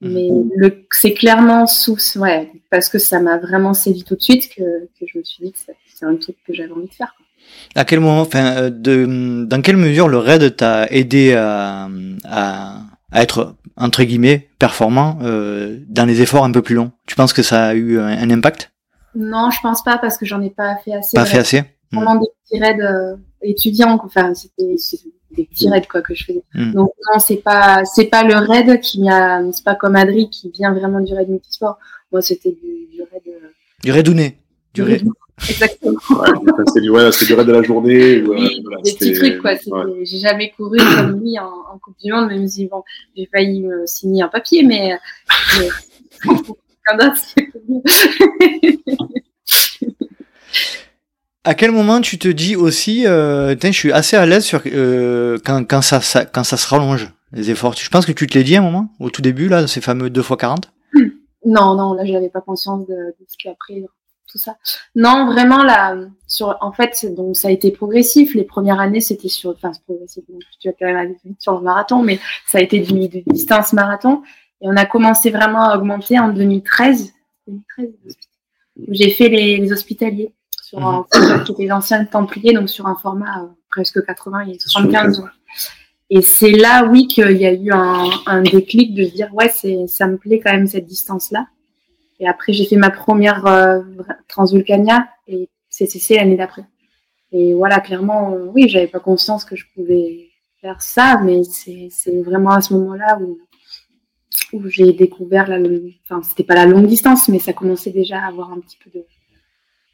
Mhm. Mais c'est clairement sous, ouais, parce que ça m'a vraiment séduit tout de suite que, que je me suis dit que c'est un truc que j'avais envie de faire. À quel moment, enfin, euh, de, dans quelle mesure le raid t'a aidé à, à, à être entre guillemets performant euh, dans les efforts un peu plus longs. Tu penses que ça a eu un, impact? Non, je pense pas parce que j'en ai pas fait assez. Pas fait assez? Vraiment des petits raids euh, étudiants, enfin c'était des petits raids quoi que je faisais. Hmm. Donc non, c'est pas c'est pas le raid qui m'a, c'est pas comme Adri qui vient vraiment du raid multisport. Moi c'était du, du raid. Euh, du raidouné. Du raid. Exactement. c'était du, ouais, du raid de la journée. Oui, des petits trucs, quoi. J'ai jamais couru comme lui en, en, Coupe du Monde, même si bon, j'ai failli me signer un papier, mais. mais à quel moment tu te dis aussi, euh, je suis assez à l'aise sur euh, quand, quand, ça, ça, quand ça se rallonge, les efforts? Je pense que tu te l'as dit à un moment, au tout début, là, ces fameux 2 x 40 Non, non, là, j'avais pas conscience de, de ce qu'après, tout ça. Non, vraiment là, sur, en fait, donc ça a été progressif. Les premières années, c'était sur, enfin, progressif. tu as quand même aller sur le marathon, mais ça a été du, de distance marathon. Et on a commencé vraiment à augmenter en 2013. 2013 j'ai fait les, hospitaliers sur un mhm. qui était l'ancien Templier, donc sur un format euh, presque 80 et 75. Et c'est là, oui, qu'il y a eu un, un déclic de se dire, ouais, c'est, ça me plaît quand même cette distance-là. Et après, j'ai fait ma première euh, Transvulcania et CCC l'année d'après. Et voilà, clairement, oui, j'avais pas conscience que je pouvais faire ça, mais c'est vraiment à ce moment-là où, où j'ai découvert la, enfin, c'était pas la longue distance, mais ça commençait déjà à avoir un petit peu de,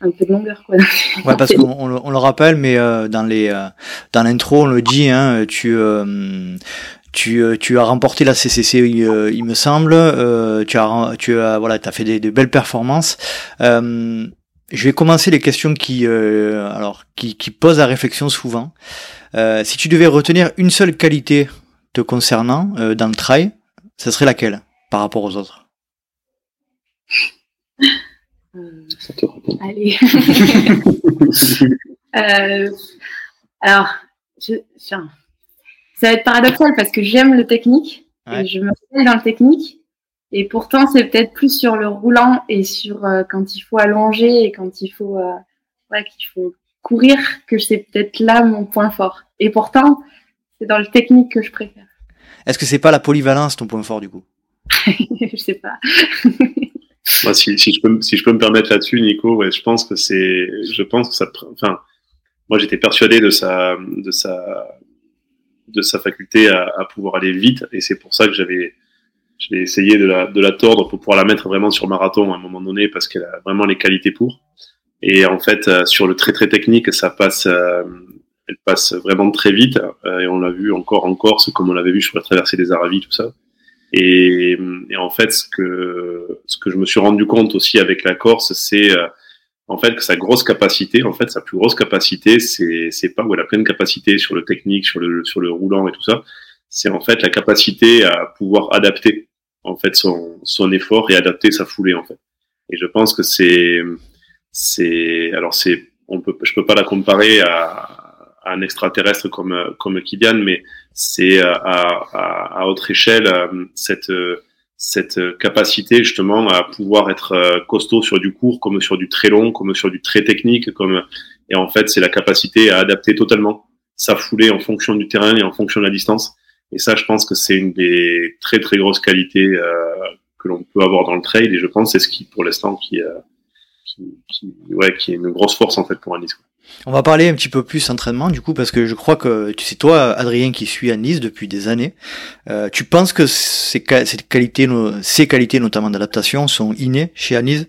un peu de longueur quoi. Ouais, parce qu'on on, le rappelle, mais euh, dans les euh, dans l'intro on le dit, hein, tu euh, tu, euh, tu as remporté la CCC, euh, il me semble. Euh, tu as, tu as, voilà, as fait des, belles performances. je vais commencer les questions qui, alors, qui, qui posent la réflexion souvent. si tu devais retenir une seule qualité te concernant dans le trail, ce serait laquelle par rapport aux autres? Allez. alors, je, tiens, ça va être paradoxal parce que j'aime le technique et je me fais dans le technique. Et pourtant, c'est peut-être plus sur le roulant et sur euh, quand il faut allonger et quand il faut, euh, ouais, qu'il faut courir que c'est peut-être là mon point fort. Et pourtant, c'est dans le technique que je préfère. Est-ce que c'est pas la polyvalence ton point fort du coup? Je sais pas. Moi, si, si, je peux, si je peux me permettre là-dessus, Nico, ouais, je pense que c'est, je pense que ça, enfin, moi j'étais persuadé de sa, de sa de sa faculté à, pouvoir aller vite. Et c'est pour ça que j'avais j'ai essayé de la, de la tordre pour pouvoir la mettre vraiment sur marathon à un moment donné parce qu'elle a vraiment les qualités pour. Et en fait, euh, sur le très très technique, ça passe, euh, elle passe vraiment très vite. Euh, et on l'a vu encore en Corse, comme on l'avait vu sur la traversée des Aravis, tout ça. Et, et, en fait, ce que ce que je me suis rendu compte aussi avec la Corse, c'est en fait, sa grosse capacité, en fait, sa plus grosse capacité, c'est, pas où elle a pleine capacité sur le technique, sur le, sur le roulant et tout ça. C'est en fait la capacité à pouvoir adapter, en fait, son, son effort et adapter sa foulée, en fait. Et je pense que c'est, c'est, alors c'est, on peut, je peux pas la comparer à, à un extraterrestre comme, comme Kylian, mais c'est à, à, à autre échelle, cette, cette capacité justement à pouvoir être costaud sur du court, comme sur du très long, comme sur du très technique, comme et en fait c'est la capacité à adapter totalement sa foulée en fonction du terrain et en fonction de la distance. Et ça, je pense que c'est une des très très grosses qualités euh, que l'on peut avoir dans le trail. Et je pense c'est ce qui, pour l'instant, qui, euh, qui, ouais, qui est une grosse force en fait pour un Nice. On va parler un petit peu plus entraînement du coup parce que je crois que tu sais toi Adrien qui suit à Nice depuis des années, euh, tu penses que ces, qualités, ces qualités notamment d'adaptation sont innées chez Anise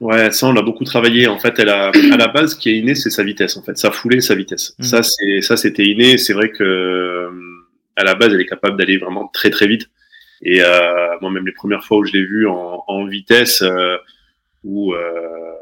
Ouais, ça on l'a beaucoup travaillé. En fait, elle a, à la base, ce qui est inné, c'est sa vitesse. En fait, sa foulée, sa vitesse. Mm. Ça, c'est ça, c'était inné. C'est vrai que à la base, elle est capable d'aller vraiment très très vite. Et euh, moi, même les premières fois où je l'ai vue en, en, vitesse, euh, ou euh,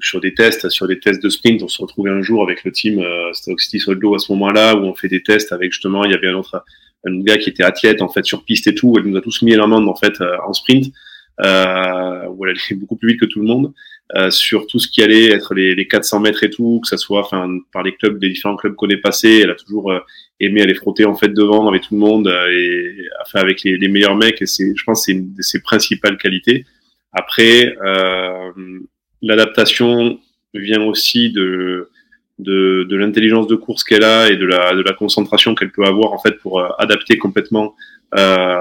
sur des tests, sur des tests de sprint, on se retrouvait un jour avec le team euh, Stock City Soldo à ce moment-là, où on fait des tests avec justement, il y avait un autre un gars qui était athlète en fait sur piste et tout. Elle nous a tous mis la main en fait euh, en sprint euh, où elle allait beaucoup plus vite que tout le monde. Euh, sur tout ce qui allait être les, les 400 mètres et tout, que ça soit enfin par les clubs, des différents clubs qu'on est passé, elle a toujours euh, aimé aller frotter en fait devant avec tout le monde euh, et enfin avec les, les, meilleurs mecs. Et c'est, je pense, c'est une de ses principales qualités. Après, euh, l'adaptation vient aussi de de, de l'intelligence de course qu'elle a et de la, de la concentration qu'elle peut avoir en fait pour adapter complètement euh,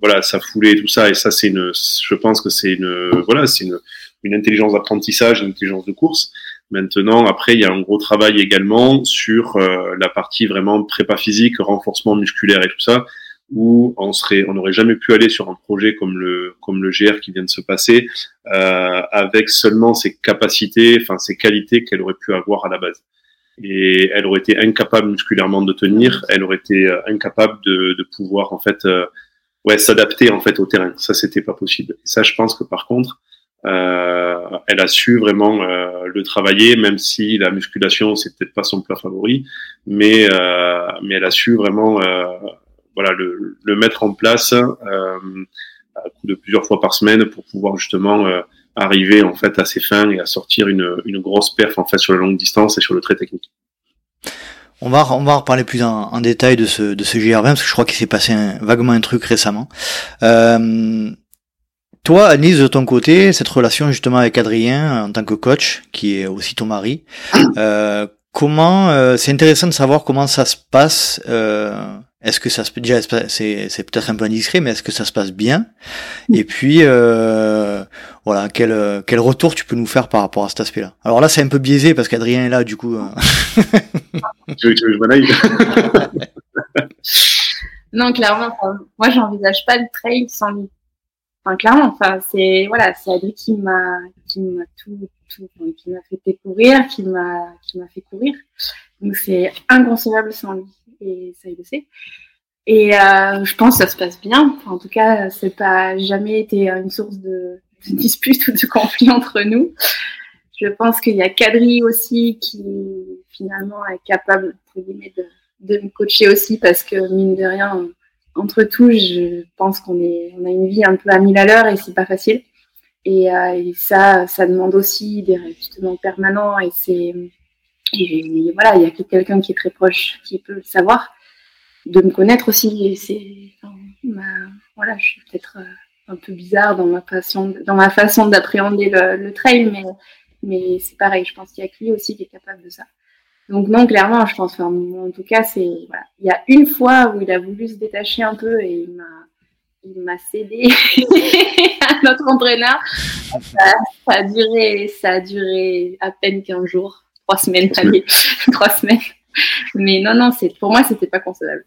voilà, sa foulée et tout ça. Et ça, c'est une, je pense que c'est une, voilà, c'est une, une intelligence d'apprentissage, une intelligence de course. Maintenant, après, il y a un gros travail également sur euh, la partie vraiment prépa physique, renforcement musculaire et tout ça, où on serait, on n'aurait jamais pu aller sur un projet comme le comme le GR qui vient de se passer euh, avec seulement ses capacités, enfin ses qualités qu'elle aurait pu avoir à la base et elle aurait été incapable musculairement de tenir, elle aurait été euh, incapable de, de pouvoir en fait euh, ouais s'adapter en fait au terrain. Ça c'était pas possible. Et ça je pense que par contre euh, elle a su vraiment euh, le travailler, même si la musculation c'est peut-être pas son plat favori, mais euh, mais elle a su vraiment voilà le, mettre en place à coup de plusieurs fois par semaine pour pouvoir justement arriver en fait à ses fins et à sortir une, une grosse perf en fait sur la longue distance et sur le trait technique. On va, on va reparler plus en, détail de ce, de ce GR20 parce que je crois qu'il s'est passé vaguement un truc récemment. Euh, toi, Anise, de ton côté, cette relation justement avec Adrien en tant que coach, qui est aussi ton mari, euh, comment, euh, c'est intéressant de savoir comment ça se passe euh, est-ce que ça se déjà c'est c'est peut-être un peu indiscret, mais est-ce que ça se passe bien? Et puis euh, voilà, quel quel retour tu peux nous faire par rapport à cet aspect-là? Alors là, c'est un peu biaisé parce qu'Adrien est là, du coup. Euh... tu veux que je Non, clairement, moi, j'envisage pas le trail sans lui. Enfin, clairement, enfin, c'est voilà, c'est Adrien qui m'a qui m'a tout, tout qui m'a fait découvrir, qui m'a qui m'a fait courir. Donc c'est inconcevable sans lui et ça il le sait. Et euh, je pense que ça se passe bien. en tout cas, c'est pas jamais été une source de, de dispute ou de conflit entre nous. Je pense qu'il y a Kadri aussi qui finalement est capable de, me coacher aussi parce que mine de rien, entre tous, je pense qu'on est, on a une vie un peu à mille à l'heure et c'est pas facile. Et, euh, ça, ça demande aussi des réajustements permanents et c'est et voilà, il y a que quelqu'un qui est très proche qui peut le savoir, de me connaître aussi. c'est, voilà, je suis peut-être euh, un peu bizarre dans ma façon, dans ma façon d'appréhender le, le, trail, mais, mais c'est pareil. Je pense qu'il y a que lui aussi qui est capable de ça. Donc non, clairement, je pense. en tout cas, c'est voilà. Il y a une fois où il a voulu se détacher un peu et il m'a il m'a cédé à notre entraîneur. Ça, ça, a duré, ça a duré à peine 15 jours trois semaines, allez, trois semaines. Mais non, non, c'est pour moi, c'était pas concevable.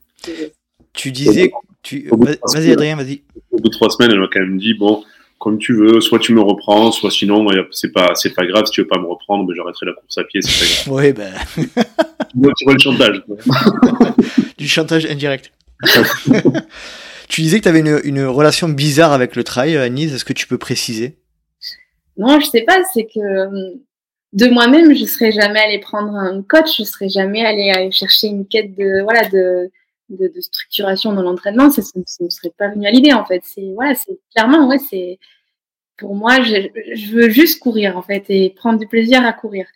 Tu disais, tu... vas-y Adrien, vas-y. Au bout de trois semaines, elle m'a quand même dit bon, comme tu veux, soit tu me reprends, soit sinon, c'est pas, c'est pas grave. Si tu veux pas me reprendre, ben, j'arrêterai la course à pied, c'est pas grave. Oui, ben. tu vois le chantage. du chantage indirect. tu disais que tu avais une, une, relation bizarre avec le trail, Anise. Est-ce que tu peux préciser? Non, je sais pas. C'est que de moi-même, je serais jamais allée prendre un coach, je serais jamais allée, chercher une quête de voilà de, structuration dans l'entraînement. Ça, ne serait pas venu à l'idée en fait. Voilà, c'est clairement pour moi, je, veux juste courir en fait et prendre du plaisir à courir.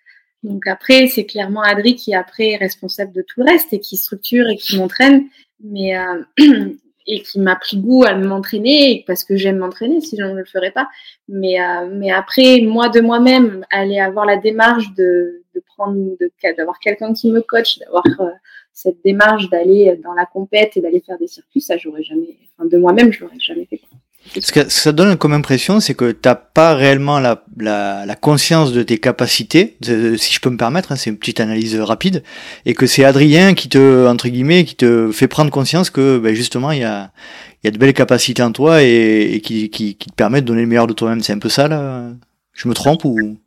Donc après, c'est clairement Adri qui après est responsable de tout le reste et qui structure et qui m'entraîne. mais et qui m'a pris goût à m'entraîner parce que j'aime m'entraîner, sinon je ne le ferais pas. Mais, euh, mais après, moi de moi-même, aller avoir la démarche de, de prendre, d'avoir quelqu'un qui me coach, d'avoir euh, cette démarche d'aller dans la compète et d'aller faire des circuits, ça j'aurais jamais, enfin, de moi-même, je l'aurais jamais fait. Ce que ça donne comme impression, c'est que t'as pas réellement la, la, la, conscience de tes capacités, si je peux me permettre, hein, c'est une petite analyse rapide, et que c'est Adrien qui te, entre guillemets, qui te fait prendre conscience que ben justement il y a, il y a de belles capacités en toi et, et qui, qui, qui, te permet de donner le meilleur de toi-même. C'est un peu ça là Je me trompe ou?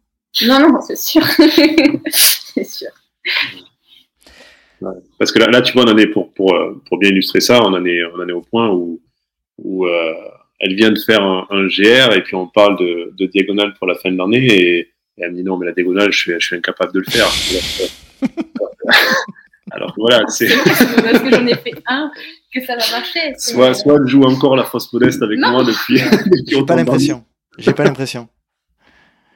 Non, non, c'est sûr, c'est sûr. Parce que là, là, tu vois, on en est pour, pour, pour bien illustrer ça, on en est, on en est au point où, où euh, elle vient de faire un, un, GR et puis on parle de, de diagonale pour la fin de l'année et, elle me dit non mais la diagonale je suis, je suis incapable de le faire. Alors voilà, c'est. parce que j'en ai fait un que ça va marcher. Soit, soit elle joue encore la fausse modeste avec moi depuis. J'ai pas l'impression. J'ai pas l'impression.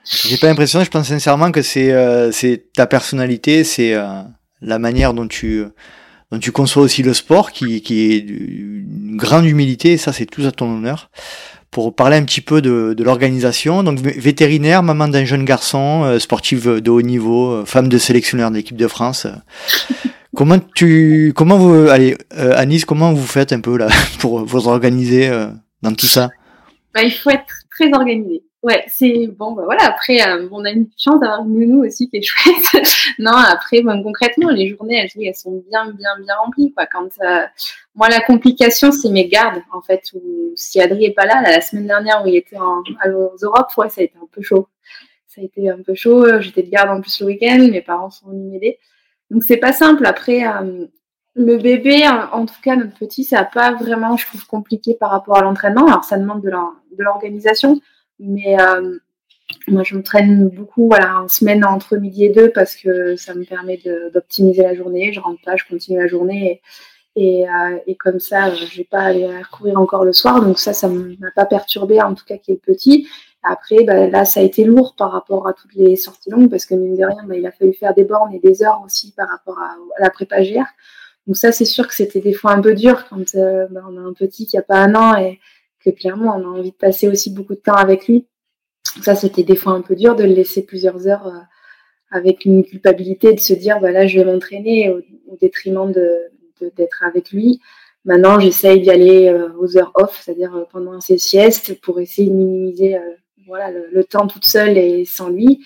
J'ai pas l'impression. Je pense sincèrement que c'est euh, c'est ta personnalité, c'est euh, la manière dont tu donc tu conçois aussi le sport qui, est une grande humilité, et ça c'est tout à ton honneur. Pour parler un petit peu de, l'organisation, donc vétérinaire, maman d'un jeune garçon, euh, sportive de haut niveau, euh, femme de sélectionneur de l'équipe de France. comment tu, comment vous, allez, euh, Anis, comment vous faites un peu là pour vous organiser dans tout ça? Bah, Il faut être très organisé. Ouais, c'est bon, bah voilà. Après, euh, on a une chance d'avoir une nounou aussi qui est chouette. non, après, concrètement, les journées, elles, sont bien, bien, bien remplies. Quoi. Quand euh, moi, la complication, c'est mes gardes, en fait. Où, si Adrien est pas là, la semaine dernière où il était en, aux Europes, ça a été un peu chaud. Ça a été un peu chaud. J'étais de garde en plus le week-end. Mes parents sont venus m'aider. Donc c'est pas simple. Après, euh, le bébé, en tout cas notre petit, ça n'a pas vraiment, je trouve, compliqué par rapport à l'entraînement. Alors ça demande de l'organisation. Mais euh, moi, je me traîne beaucoup voilà, en semaine entre midi et deux parce que ça me permet d'optimiser la journée. Je rentre pas, je continue la journée. Et, euh, et, comme ça, euh, je vais pas aller courir encore le soir. Donc ça, ça m'a pas perturbé, en tout cas qui est petit. Après, bah, là, ça a été lourd par rapport à toutes les sorties longues parce que mine de rien, bah, il a fallu faire des bornes et des heures aussi par rapport à, la prépa GR. Donc ça, c'est sûr que c'était des fois un peu dur quand bah, on a un petit qui a pas un an et que clairement, on a envie de passer aussi beaucoup de temps avec lui. Ça, c'était des fois un peu dur de le laisser plusieurs heures euh, avec une culpabilité de se dire, voilà, bah je vais m'entraîner au, détriment d'être avec lui. Maintenant, j'essaye d'y aller euh, aux heures off, c'est-à-dire euh, pendant ses siestes, pour essayer de minimiser voilà, le, temps toute seule et sans lui.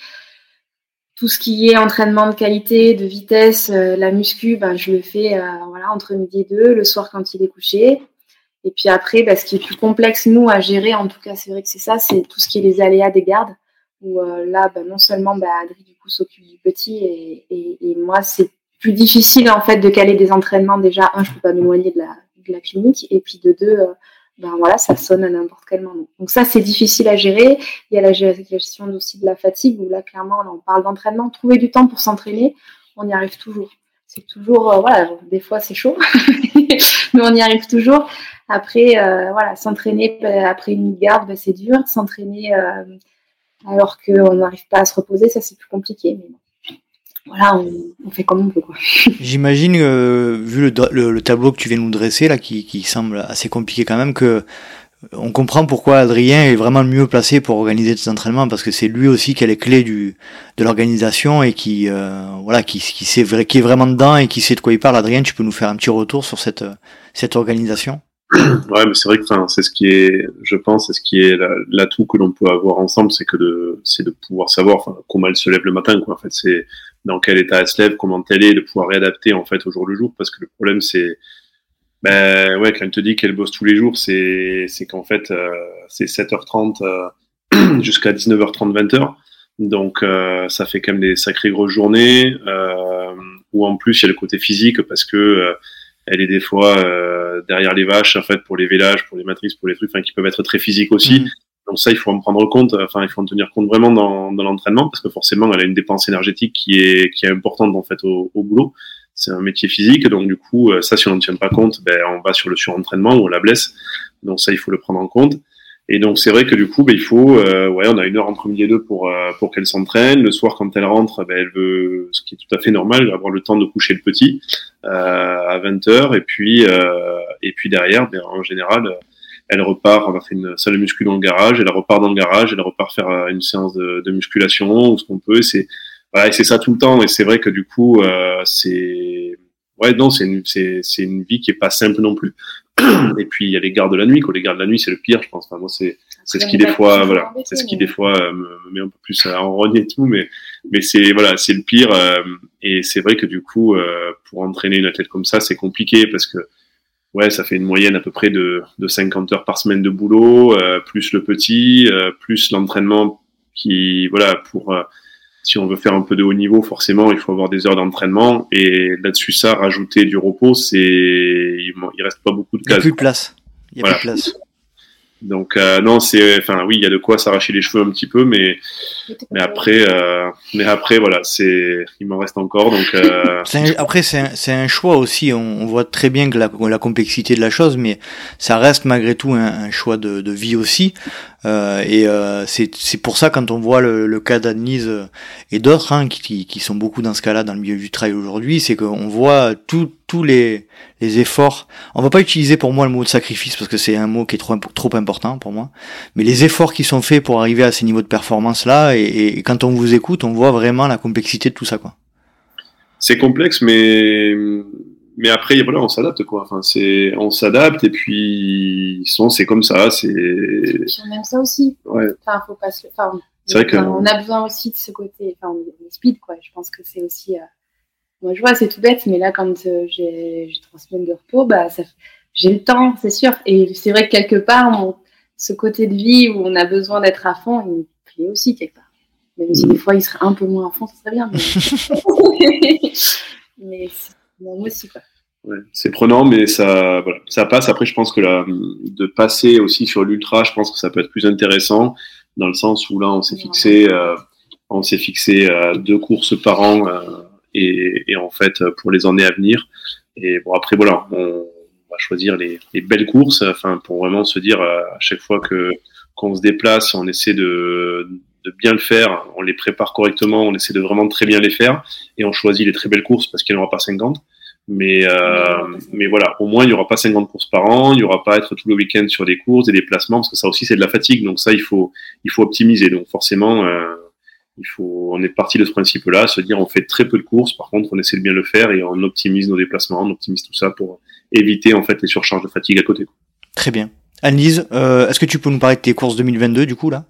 Tout ce qui est entraînement de qualité, de vitesse, la muscu, ben, je le fais voilà, entre midi et deux, le soir quand il est couché. Et puis après, bah, ce qui est plus complexe, nous, à gérer, en tout cas, c'est vrai que c'est ça, c'est tout ce qui est les aléas des gardes. Où euh, là, bah, non seulement bah, Adri, du coup, s'occupe du petit, et, moi, c'est plus difficile, en fait, de caler des entraînements. Déjà, un, je peux pas m'éloigner de la, de la clinique, et puis de deux, euh, ben voilà, ça sonne à n'importe quel moment. Donc ça, c'est difficile à gérer. Il y a la gestion aussi de la fatigue, où là, clairement, on parle d'entraînement. Trouver du temps pour s'entraîner, on y arrive toujours. C'est toujours, euh, voilà, des fois c'est chaud, mais on y arrive toujours. Après, euh, voilà, s'entraîner bah, après une garde, bah, c'est dur. S'entraîner euh, alors qu'on n'arrive pas à se reposer, ça c'est plus compliqué. Mais voilà, on, fait comme on peut. J'imagine, vu le, tableau que tu viens de nous dresser là, qui, qui semble assez compliqué quand même, que on comprend pourquoi Adrien est vraiment le mieux placé pour organiser tes entraînements parce que c'est lui aussi qui a les clés de l'organisation et qui voilà qui qui est vraiment dedans et qui sait de quoi il parle. Adrien, tu peux nous faire un petit retour sur cette cette organisation? Ouais, mais c'est vrai que c'est ce qui est, je pense, c'est ce qui est l'atout que l'on peut avoir ensemble, c'est que de, c'est de pouvoir savoir comment elle se lève le matin, quoi. En fait, c'est dans quel état elle se lève, comment elle est, de pouvoir réadapter en fait au jour le jour, parce que le problème c'est, ben ouais, quand elle te dit qu'elle bosse tous les jours, c'est, c'est qu'en fait euh, c'est 7h30 euh, jusqu'à 19h30, 20h. Donc euh, ça fait quand même des sacrées grosses journées, euh, où en plus il y a le côté physique parce que euh, elle est des fois euh, derrière les vaches en fait pour les vélages, pour les matrices, pour les trucs, enfin qui peuvent être très physiques aussi. Mm. Donc ça, il faut en prendre compte. Enfin, il faut en tenir compte vraiment dans, dans l'entraînement parce que forcément, elle a une dépense énergétique qui est qui est importante en fait au, au boulot. C'est un métier physique, donc du coup, euh, ça, si on ne tient pas compte, ben, on va sur le surentraînement ou on la blesse. Donc ça, il faut le prendre en compte. Et donc c'est vrai que du coup, bah, il faut, euh, ouais, on a une heure entre midi et deux pour euh, pour qu'elle s'entraîne. Le soir, quand elle rentre, bah, elle veut, ce qui est tout à fait normal, avoir le temps de coucher le petit euh, à 20 heures. Et puis euh, et puis derrière, ben, en général, elle repart. On a fait une salle de muscu dans le garage. Elle repart dans le garage. Elle repart faire euh, une séance de, de musculation ou ce qu'on peut. C'est voilà, et c'est ça tout le temps. Et c'est vrai que du coup, euh, c'est ouais, non, c'est une, c'est, c'est une vie qui est pas simple non plus. Et puis il y a les gardes de la nuit. Quoi. Les gardes de la nuit, c'est le pire, je pense. Enfin, moi, c'est c'est ce qui des fois, voilà, c'est ce qui des fois euh, me, me met un peu plus en et tout, mais mais c'est voilà, c'est le pire. Euh, et c'est vrai que du coup, euh, pour entraîner une athlète comme ça, c'est compliqué parce que ouais, ça fait une moyenne à peu près de de 50 heures par semaine de boulot, euh, plus le petit, euh, plus l'entraînement qui voilà pour si on veut faire un peu de haut niveau, forcément, il faut avoir des heures d'entraînement. Et là-dessus, ça, rajouter du repos, c'est, il, reste pas beaucoup de Il n'y a plus de place. Il y a Voilà. plus de place. Donc, euh, non, c'est, enfin, oui, il y a de quoi s'arracher les cheveux un petit peu, mais, mais après, euh, mais après, voilà, c'est, il m'en reste encore, donc, euh, C'est un- après, c'est un, c'est un choix aussi. On, on voit très bien que la, la complexité de la chose, mais ça reste malgré tout un, un choix de, de vie aussi. Euh, et euh, c'est pour ça quand on voit le, le cas d'Annelise et d'autres hein, qui, qui sont beaucoup dans ce cas-là dans le milieu du trail aujourd'hui, c'est qu'on voit tous les, les efforts. On va pas utiliser pour moi le mot de sacrifice parce que c'est un mot qui est trop trop important pour moi. Mais les efforts qui sont faits pour arriver à ces niveaux de performance là, et, et quand on vous écoute, on voit vraiment la complexité de tout ça c'est complexe, mais, mais après, voilà, on s'adapte, quoi. Enfin, c'est, on s'adapte, et puis, sinon, c'est comme ça, c'est, on aime ça aussi. ouais. Enfin, faut pas se... enfin, C'est vrai que- on a besoin aussi de ce côté, enfin, on speed, quoi. Je pense que c'est aussi. euh, Moi, je vois, c'est tout bête, mais là, quand euh, j'ai trois semaines de repos, bah, ça... j'ai le temps, c'est sûr. Et c'est vrai que quelque part, on- ce côté de vie où on a besoin d'être à fond, il me plaît aussi quelque part. Même si des fois, il serait un peu moins à fond, ça serait bien. Mais, mais moi aussi, quoi. Ouais, c'est prenant, mais ça, voilà, ça passe. Après, je pense que de passer aussi sur l'ultra, je pense que ça peut être plus intéressant dans le sens où là, on s'est fixé, euh, on s'est fixé euh, deux courses par an euh, et, et en fait pour les années à venir. Et bon, après voilà, on va choisir les, les belles courses, enfin pour vraiment se dire à chaque fois que qu'on se déplace, on essaie de bien le faire, on les prépare correctement, on essaie de vraiment très bien les faire et on choisit les très belles courses parce qu'il n'y en aura pas 50. Mais, euh, mais voilà, au moins il n'y aura pas 50 courses par an, il n'y aura pas être tout le week-end sur des courses, des déplacements, parce que ça aussi c'est de la fatigue, donc ça il faut, il faut optimiser. Donc forcément, euh, il faut, on est parti de ce principe-là, se dire on fait très peu de courses, par contre on essaie de bien le faire et on optimise nos déplacements, on optimise tout ça pour éviter en fait les surcharges de fatigue à côté. Très bien. Annelise, euh, est-ce que tu peux nous parler de tes courses 2022 du coup là?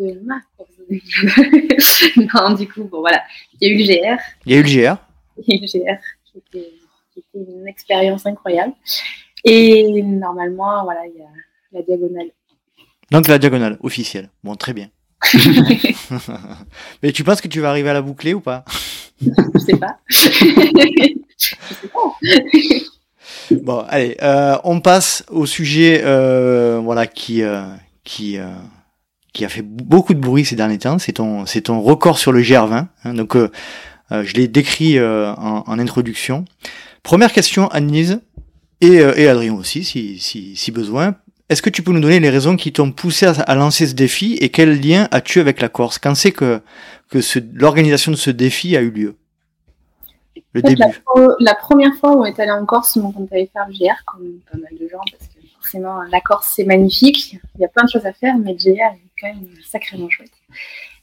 Euh, ma course. non, du coup, bon, voilà. Il y a eu le GR. Il y a eu le GR. Il y a eu le GR, qui était, qui était une expérience incroyable. Et normalement, voilà, il y a la diagonale. Donc la diagonale officielle. Bon, très bien. Mais tu penses que tu vas arriver à la boucler ou pas? Je sais pas. Je sais pas. Bon, allez, euh, on passe au sujet euh, voilà qui euh, qui qui a fait beaucoup de bruit ces derniers temps. C'est ton c'est ton record sur le GR20. hein. donc euh, euh, je l'ai décrit euh, en, en introduction. Première question, Annelise et, euh, et Adrien aussi, si, si, si besoin. Est-ce que tu peux nous donner les raisons qui t'ont poussé à, à lancer ce défi et quel lien as-tu avec la Corse? Quand c'est que que ce- l'organisation de ce défi a eu lieu? Le En fait, début. la, première fois où on est allé en Corse, on est allé faire le GR, comme pas mal de gens, parce que forcément, la Corse, c'est magnifique. Il y a plein de choses à faire, mais le GR quand sacrément chouette.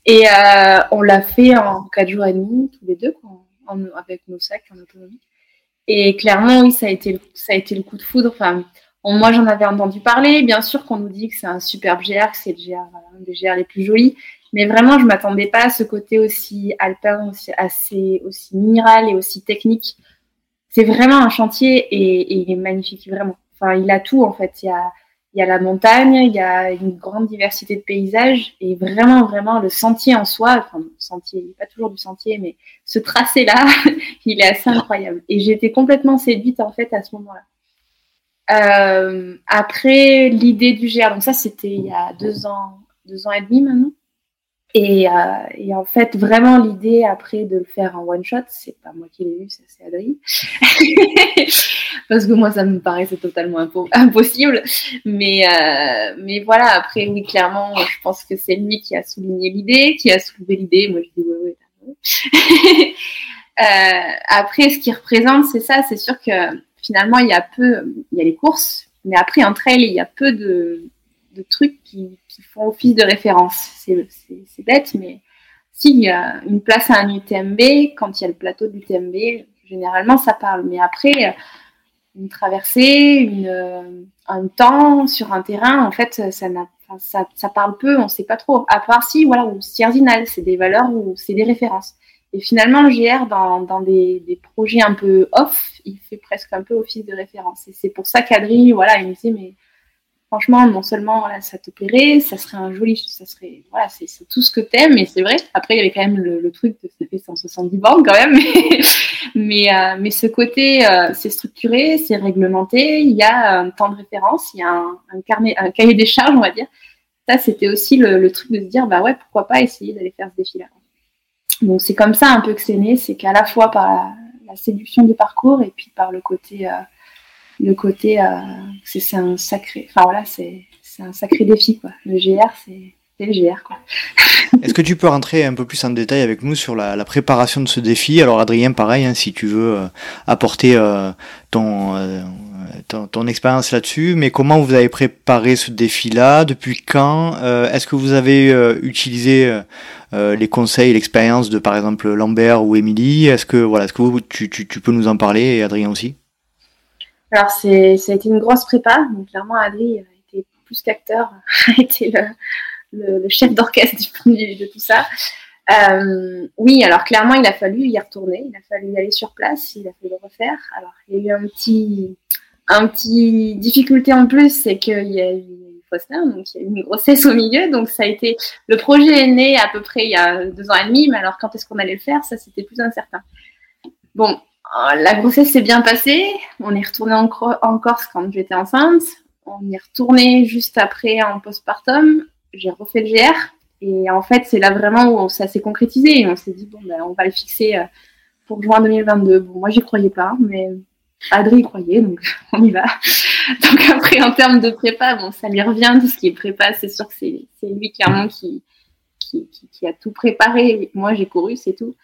Et euh, on l'a fait en 4 jours et demi, tous les deux, avec nos sacs en autonomie. Et clairement, oui, ça a été, le- ça a été le coup de foudre. Enfin, moi, j'en avais entendu parler. Bien sûr qu'on nous dit que c'est un superbe GR, que c'est le GR, un des GR les plus jolis. Mais vraiment, je m'attendais pas à ce côté aussi alpin, aussi, assez, aussi minéral et aussi technique. C'est vraiment un chantier et, et il est magnifique, vraiment. Enfin, il a tout, en fait. Il y a, il y a la montagne, il y a une grande diversité de paysages et vraiment, vraiment, le sentier en soi, enfin, sentier, pas toujours du sentier, mais ce tracé-là, il est assez incroyable. Et été complètement séduite, en fait, à ce moment-là. Euh, après, l'idée du GR, donc ça, c'était il y a deux ans, deux ans et demi maintenant. Et, euh, et, en fait, vraiment, l'idée après de le faire en one shot, c'est pas moi qui l'ai eu, c'est Adrien. Parce que moi, ça me paraissait totalement impossible. Mais, euh, mais voilà, après, oui, clairement, je pense que c'est lui qui a souligné l'idée, qui a soulevé l'idée. Moi, je dis, ouais, ouais, euh, après, ce qu'il représente, c'est ça. C'est sûr que finalement, il y a peu, il y a les courses, mais après, en trail, il y a peu de, de trucs qui, font office de référence. C'est bête, mais s'il y a une place à un UTMB, quand il y a le plateau de l'UTMB, généralement ça parle. Mais après, une traversée, une, un temps sur un terrain, en fait, ça, ça, ça parle peu, on ne sait pas trop. À part si, voilà, ou Sierzinal, c'est des valeurs ou c'est des références. Et finalement, le GR, dans, dans des, des, projets un peu off, il fait presque un peu office de référence. Et c'est pour ça qu'Adri, voilà, il me dit, mais franchement, non seulement voilà, ça te plairait, ça serait un joli, ça serait, voilà, c'est tout ce que t'aimes, et c'est vrai. Après, il y avait quand même le, truc de ça fait 170 bornes quand même, mais, euh, mais, ce côté, euh, c'est structuré, c'est réglementé, il y a un temps de référence, il y a un, carnet, un cahier des charges, on va dire. Ça, c'était aussi le, truc de se dire, bah ouais, pourquoi pas essayer d'aller faire ce défi-là. Donc c'est comme ça un peu que c'est né, c'est qu'à la fois par la, séduction du parcours et puis par le côté euh, le côté, euh, c'est un sacré, enfin voilà, c'est un sacré défi quoi. Le GR, c'est le GR quoi. Est-ce que tu peux rentrer un peu plus en détail avec nous sur la, préparation de ce défi? Alors Adrien, pareil, hein, si tu veux euh, apporter euh, ton, ton, expérience là-dessus, mais comment vous avez préparé ce défi-là? Depuis quand Est-ce que vous avez utilisé les conseils, l'expérience de par exemple Lambert ou Émilie? Est-ce que voilà, est-ce que tu, tu, tu peux nous en parler et Adrien aussi? Alors, c'est, ça a été une grosse prépa. Donc, clairement, Adri a été plus qu'acteur, a été le, chef d'orchestre du, de tout ça. Euh, oui, alors clairement, il a fallu y retourner. Il a fallu y aller sur place. Il a fallu le refaire. Alors, il y a eu un petit, un petit difficulté en plus, c'est qu'il y a eu donc il y a eu une grossesse au milieu. Donc, ça a été, le projet est né à peu près il y a deux ans et demi, mais alors quand est-ce qu'on allait le faire, ça, c'était plus incertain. Bon, la grossesse s'est bien passée. On est retourné en, Corse quand j'étais enceinte. On est retourné juste après en postpartum. J'ai refait le GR. Et en fait, c'est là vraiment où ça s'est concrétisé. On s'est dit, bon, ben, on va le fixer euh, pour juin 2022. Bon, moi, j'y croyais pas, mais Adri y croyait, donc on y va. Donc après, en termes de prépa, bon, ça lui revient, tout ce qui est prépa, c'est sûr que c'est lui clairement qui, a tout préparé. Moi, j'ai couru, c'est tout.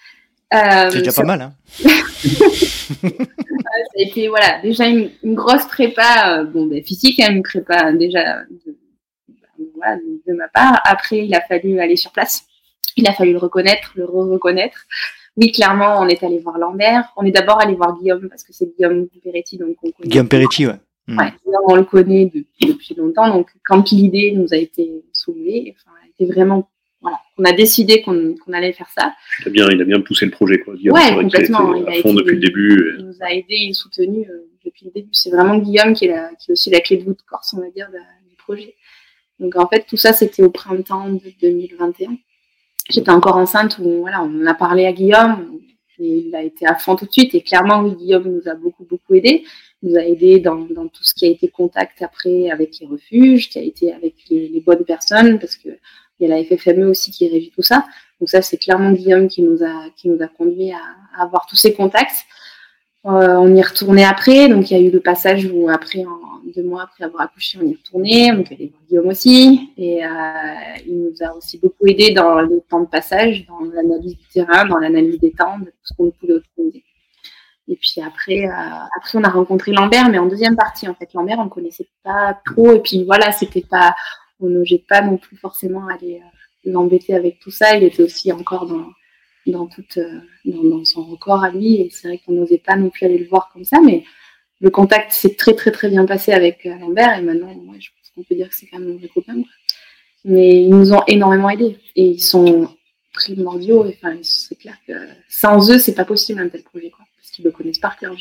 Euh, c'est déjà pas mal. Hein. ça a été voilà, déjà une, grosse prépa, euh, bon, ben, physique, hein, une prépa déjà de, voilà, de, ma part. Après, il a fallu aller sur place. Il a fallu le reconnaître, le re-reconnaître. Oui, clairement, on est allé voir Lambert. On est d'abord allé voir Guillaume parce que c'est Guillaume Peretti. Donc on connaît Guillaume Peretti, ouais. Hmm. ouais on le connaît depuis, depuis, longtemps. Donc, quand l'idée nous a été soulevée, enfin, elle était vraiment on a décidé qu'on allait faire ça. Il a, bien, il a bien poussé le projet. Quoi. Guillaume, ouais, complètement. Il, a été à fond depuis le début. Il nous a aidé et soutenu euh, depuis le début. C'est vraiment Guillaume qui est, la, qui est aussi la clé de voûte corse, on va dire, du projet. Donc en fait, tout ça, c'était au printemps de 2021. J'étais encore enceinte où voilà, on a parlé à Guillaume. Et il a été à fond tout de suite. Et clairement, oui, Guillaume nous a beaucoup, beaucoup aidé. Il nous a aidé dans, dans tout ce qui a été contact après avec les refuges, qui a été avec les, les bonnes personnes, parce que il y a la FFME aussi qui régit tout ça. Donc ça, c'est clairement Guillaume qui nous a, qui nous a conduit à, avoir tous ces contacts. Euh, on y est retourné après, donc il y a eu le passage où après, deux mois après avoir accouché, on y est retourné. Donc il y voir Guillaume aussi, et euh, il nous a aussi beaucoup aidé dans les temps de passage, dans l'analyse du terrain, dans l'analyse des temps, de tout ce qu'on pouvait optimiser. Et puis après, euh, après on a rencontré Lambert, mais en deuxième partie en fait. Lambert, on ne connaissait pas trop, et puis voilà, c'était pas, on n'osait pas non plus forcément aller euh, l'embêter avec tout ça. Il était aussi encore dans, dans, euh, dans, son record à lui. Et c'est vrai qu'on n'osait pas non plus aller le voir comme ça. Mais le contact s'est très, très, très bien passé avec euh, Lambert. Et maintenant, je pense qu'on peut dire que c'est quand même un vrai copain. Mais ils nous ont énormément aidés. Et ils sont primordiaux. Enfin, c'est clair que sans eux, c'est pas possible un tel projet. Quoi, parce qu'ils le connaissent par cœur.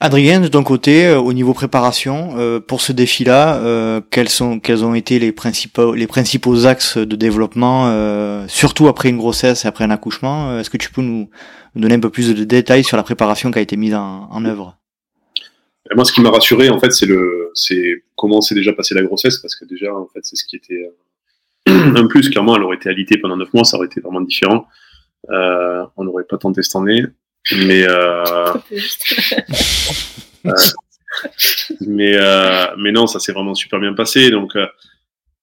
Adrien, de ton côté, euh, au niveau préparation, euh, pour ce défi-là, euh, quels sont quels ont été les principaux les principaux axes de développement, surtout après une grossesse et après un accouchement? Est-ce que tu peux nous, donner un peu plus de détails sur la préparation qui a été mise en, en œuvre? Moi, ce qui m'a rassuré, en fait, c'est comment s'est déjà passé la grossesse, parce que déjà, en fait, c'est ce qui était un plus, clairement, elle aurait été alitée pendant 9 mois, ça aurait été vraiment différent. On n'aurait pas tenté cette année. Mais, euh, mais, euh, mais non, ça s'est vraiment super bien passé. Donc, euh,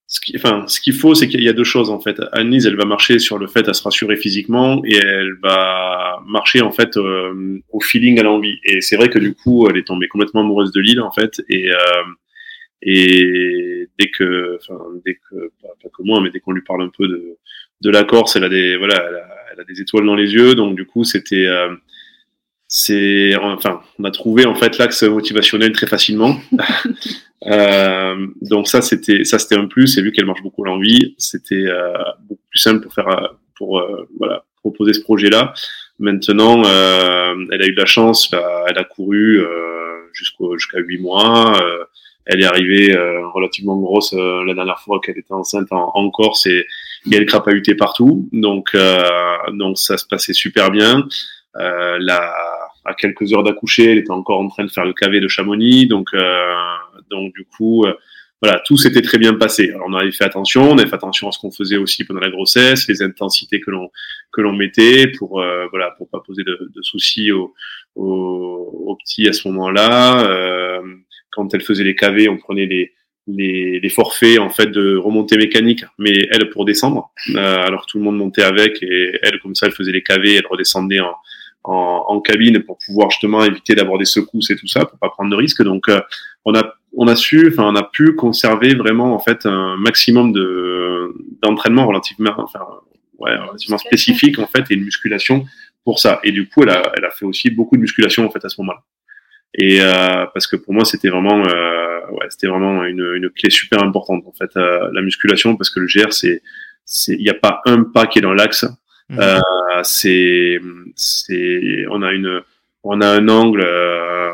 ce qu'il enfin, ce qu'il faut, c'est qu'il y a deux choses en fait. Annelise, elle va marcher sur le fait à se rassurer physiquement et elle va marcher en fait euh, au feeling, à l'envie. Et c'est vrai que du coup, elle est tombée complètement amoureuse de l'île en fait. Et, euh, et dès que, enfin, dès que, pas, que moi, mais dès qu'on lui parle un peu de, de la Corse, elle a des, voilà, elle a, elle a des étoiles dans les yeux. Donc du coup, c'était euh, c'est enfin on a trouvé en fait l'axe motivationnel très facilement. Euh, donc ça c'était ça c'était un plus. Et vu qu'elle marche beaucoup l'envie c'était euh, beaucoup plus simple pour faire pour euh, voilà proposer ce projet là maintenant euh, elle a eu de la chance. Elle a couru jusqu'au jusqu'à huit mois. Elle est arrivée relativement grosse la dernière fois qu'elle était enceinte en, en Corse. Et, et elle crapahutait partout. Donc donc ça se passait super bien euh, la, à quelques heures d'accoucher, elle était encore en train de faire le KV de Chamonix, donc euh, donc du coup, euh, voilà, tout s'était très bien passé. Alors on avait fait attention, on avait fait attention à ce qu'on faisait aussi pendant la grossesse, les intensités que l'on que l'on mettait pour euh, voilà pour pas poser de, de soucis aux au, au petits à ce moment-là. Euh, quand elle faisait les KV, on prenait les les, les, forfaits en fait de remontée mécanique, mais elle pour descendre, euh, alors tout le monde montait avec et elle comme ça elle faisait les KV, elle redescendait en, en, en, cabine pour pouvoir justement éviter d'avoir des secousses et tout ça, pour pas prendre de risques. Donc, euh, on a on a su, enfin, on a pu conserver vraiment en fait un maximum de d'entraînement relativement, enfin, ouais, relativement spécifique en fait et une musculation pour ça. Et du coup, elle a, elle a fait aussi beaucoup de musculation en fait à ce moment-là. Et euh, parce que pour moi, c'était vraiment, euh, ouais, c'était vraiment une, une, clé super importante en fait, euh, la musculation, parce que le GR, c'est, c'est, il n'y a pas un pas qui est dans l'axe. Mmh. Euh, c'est, c'est, on a une, on a un angle euh,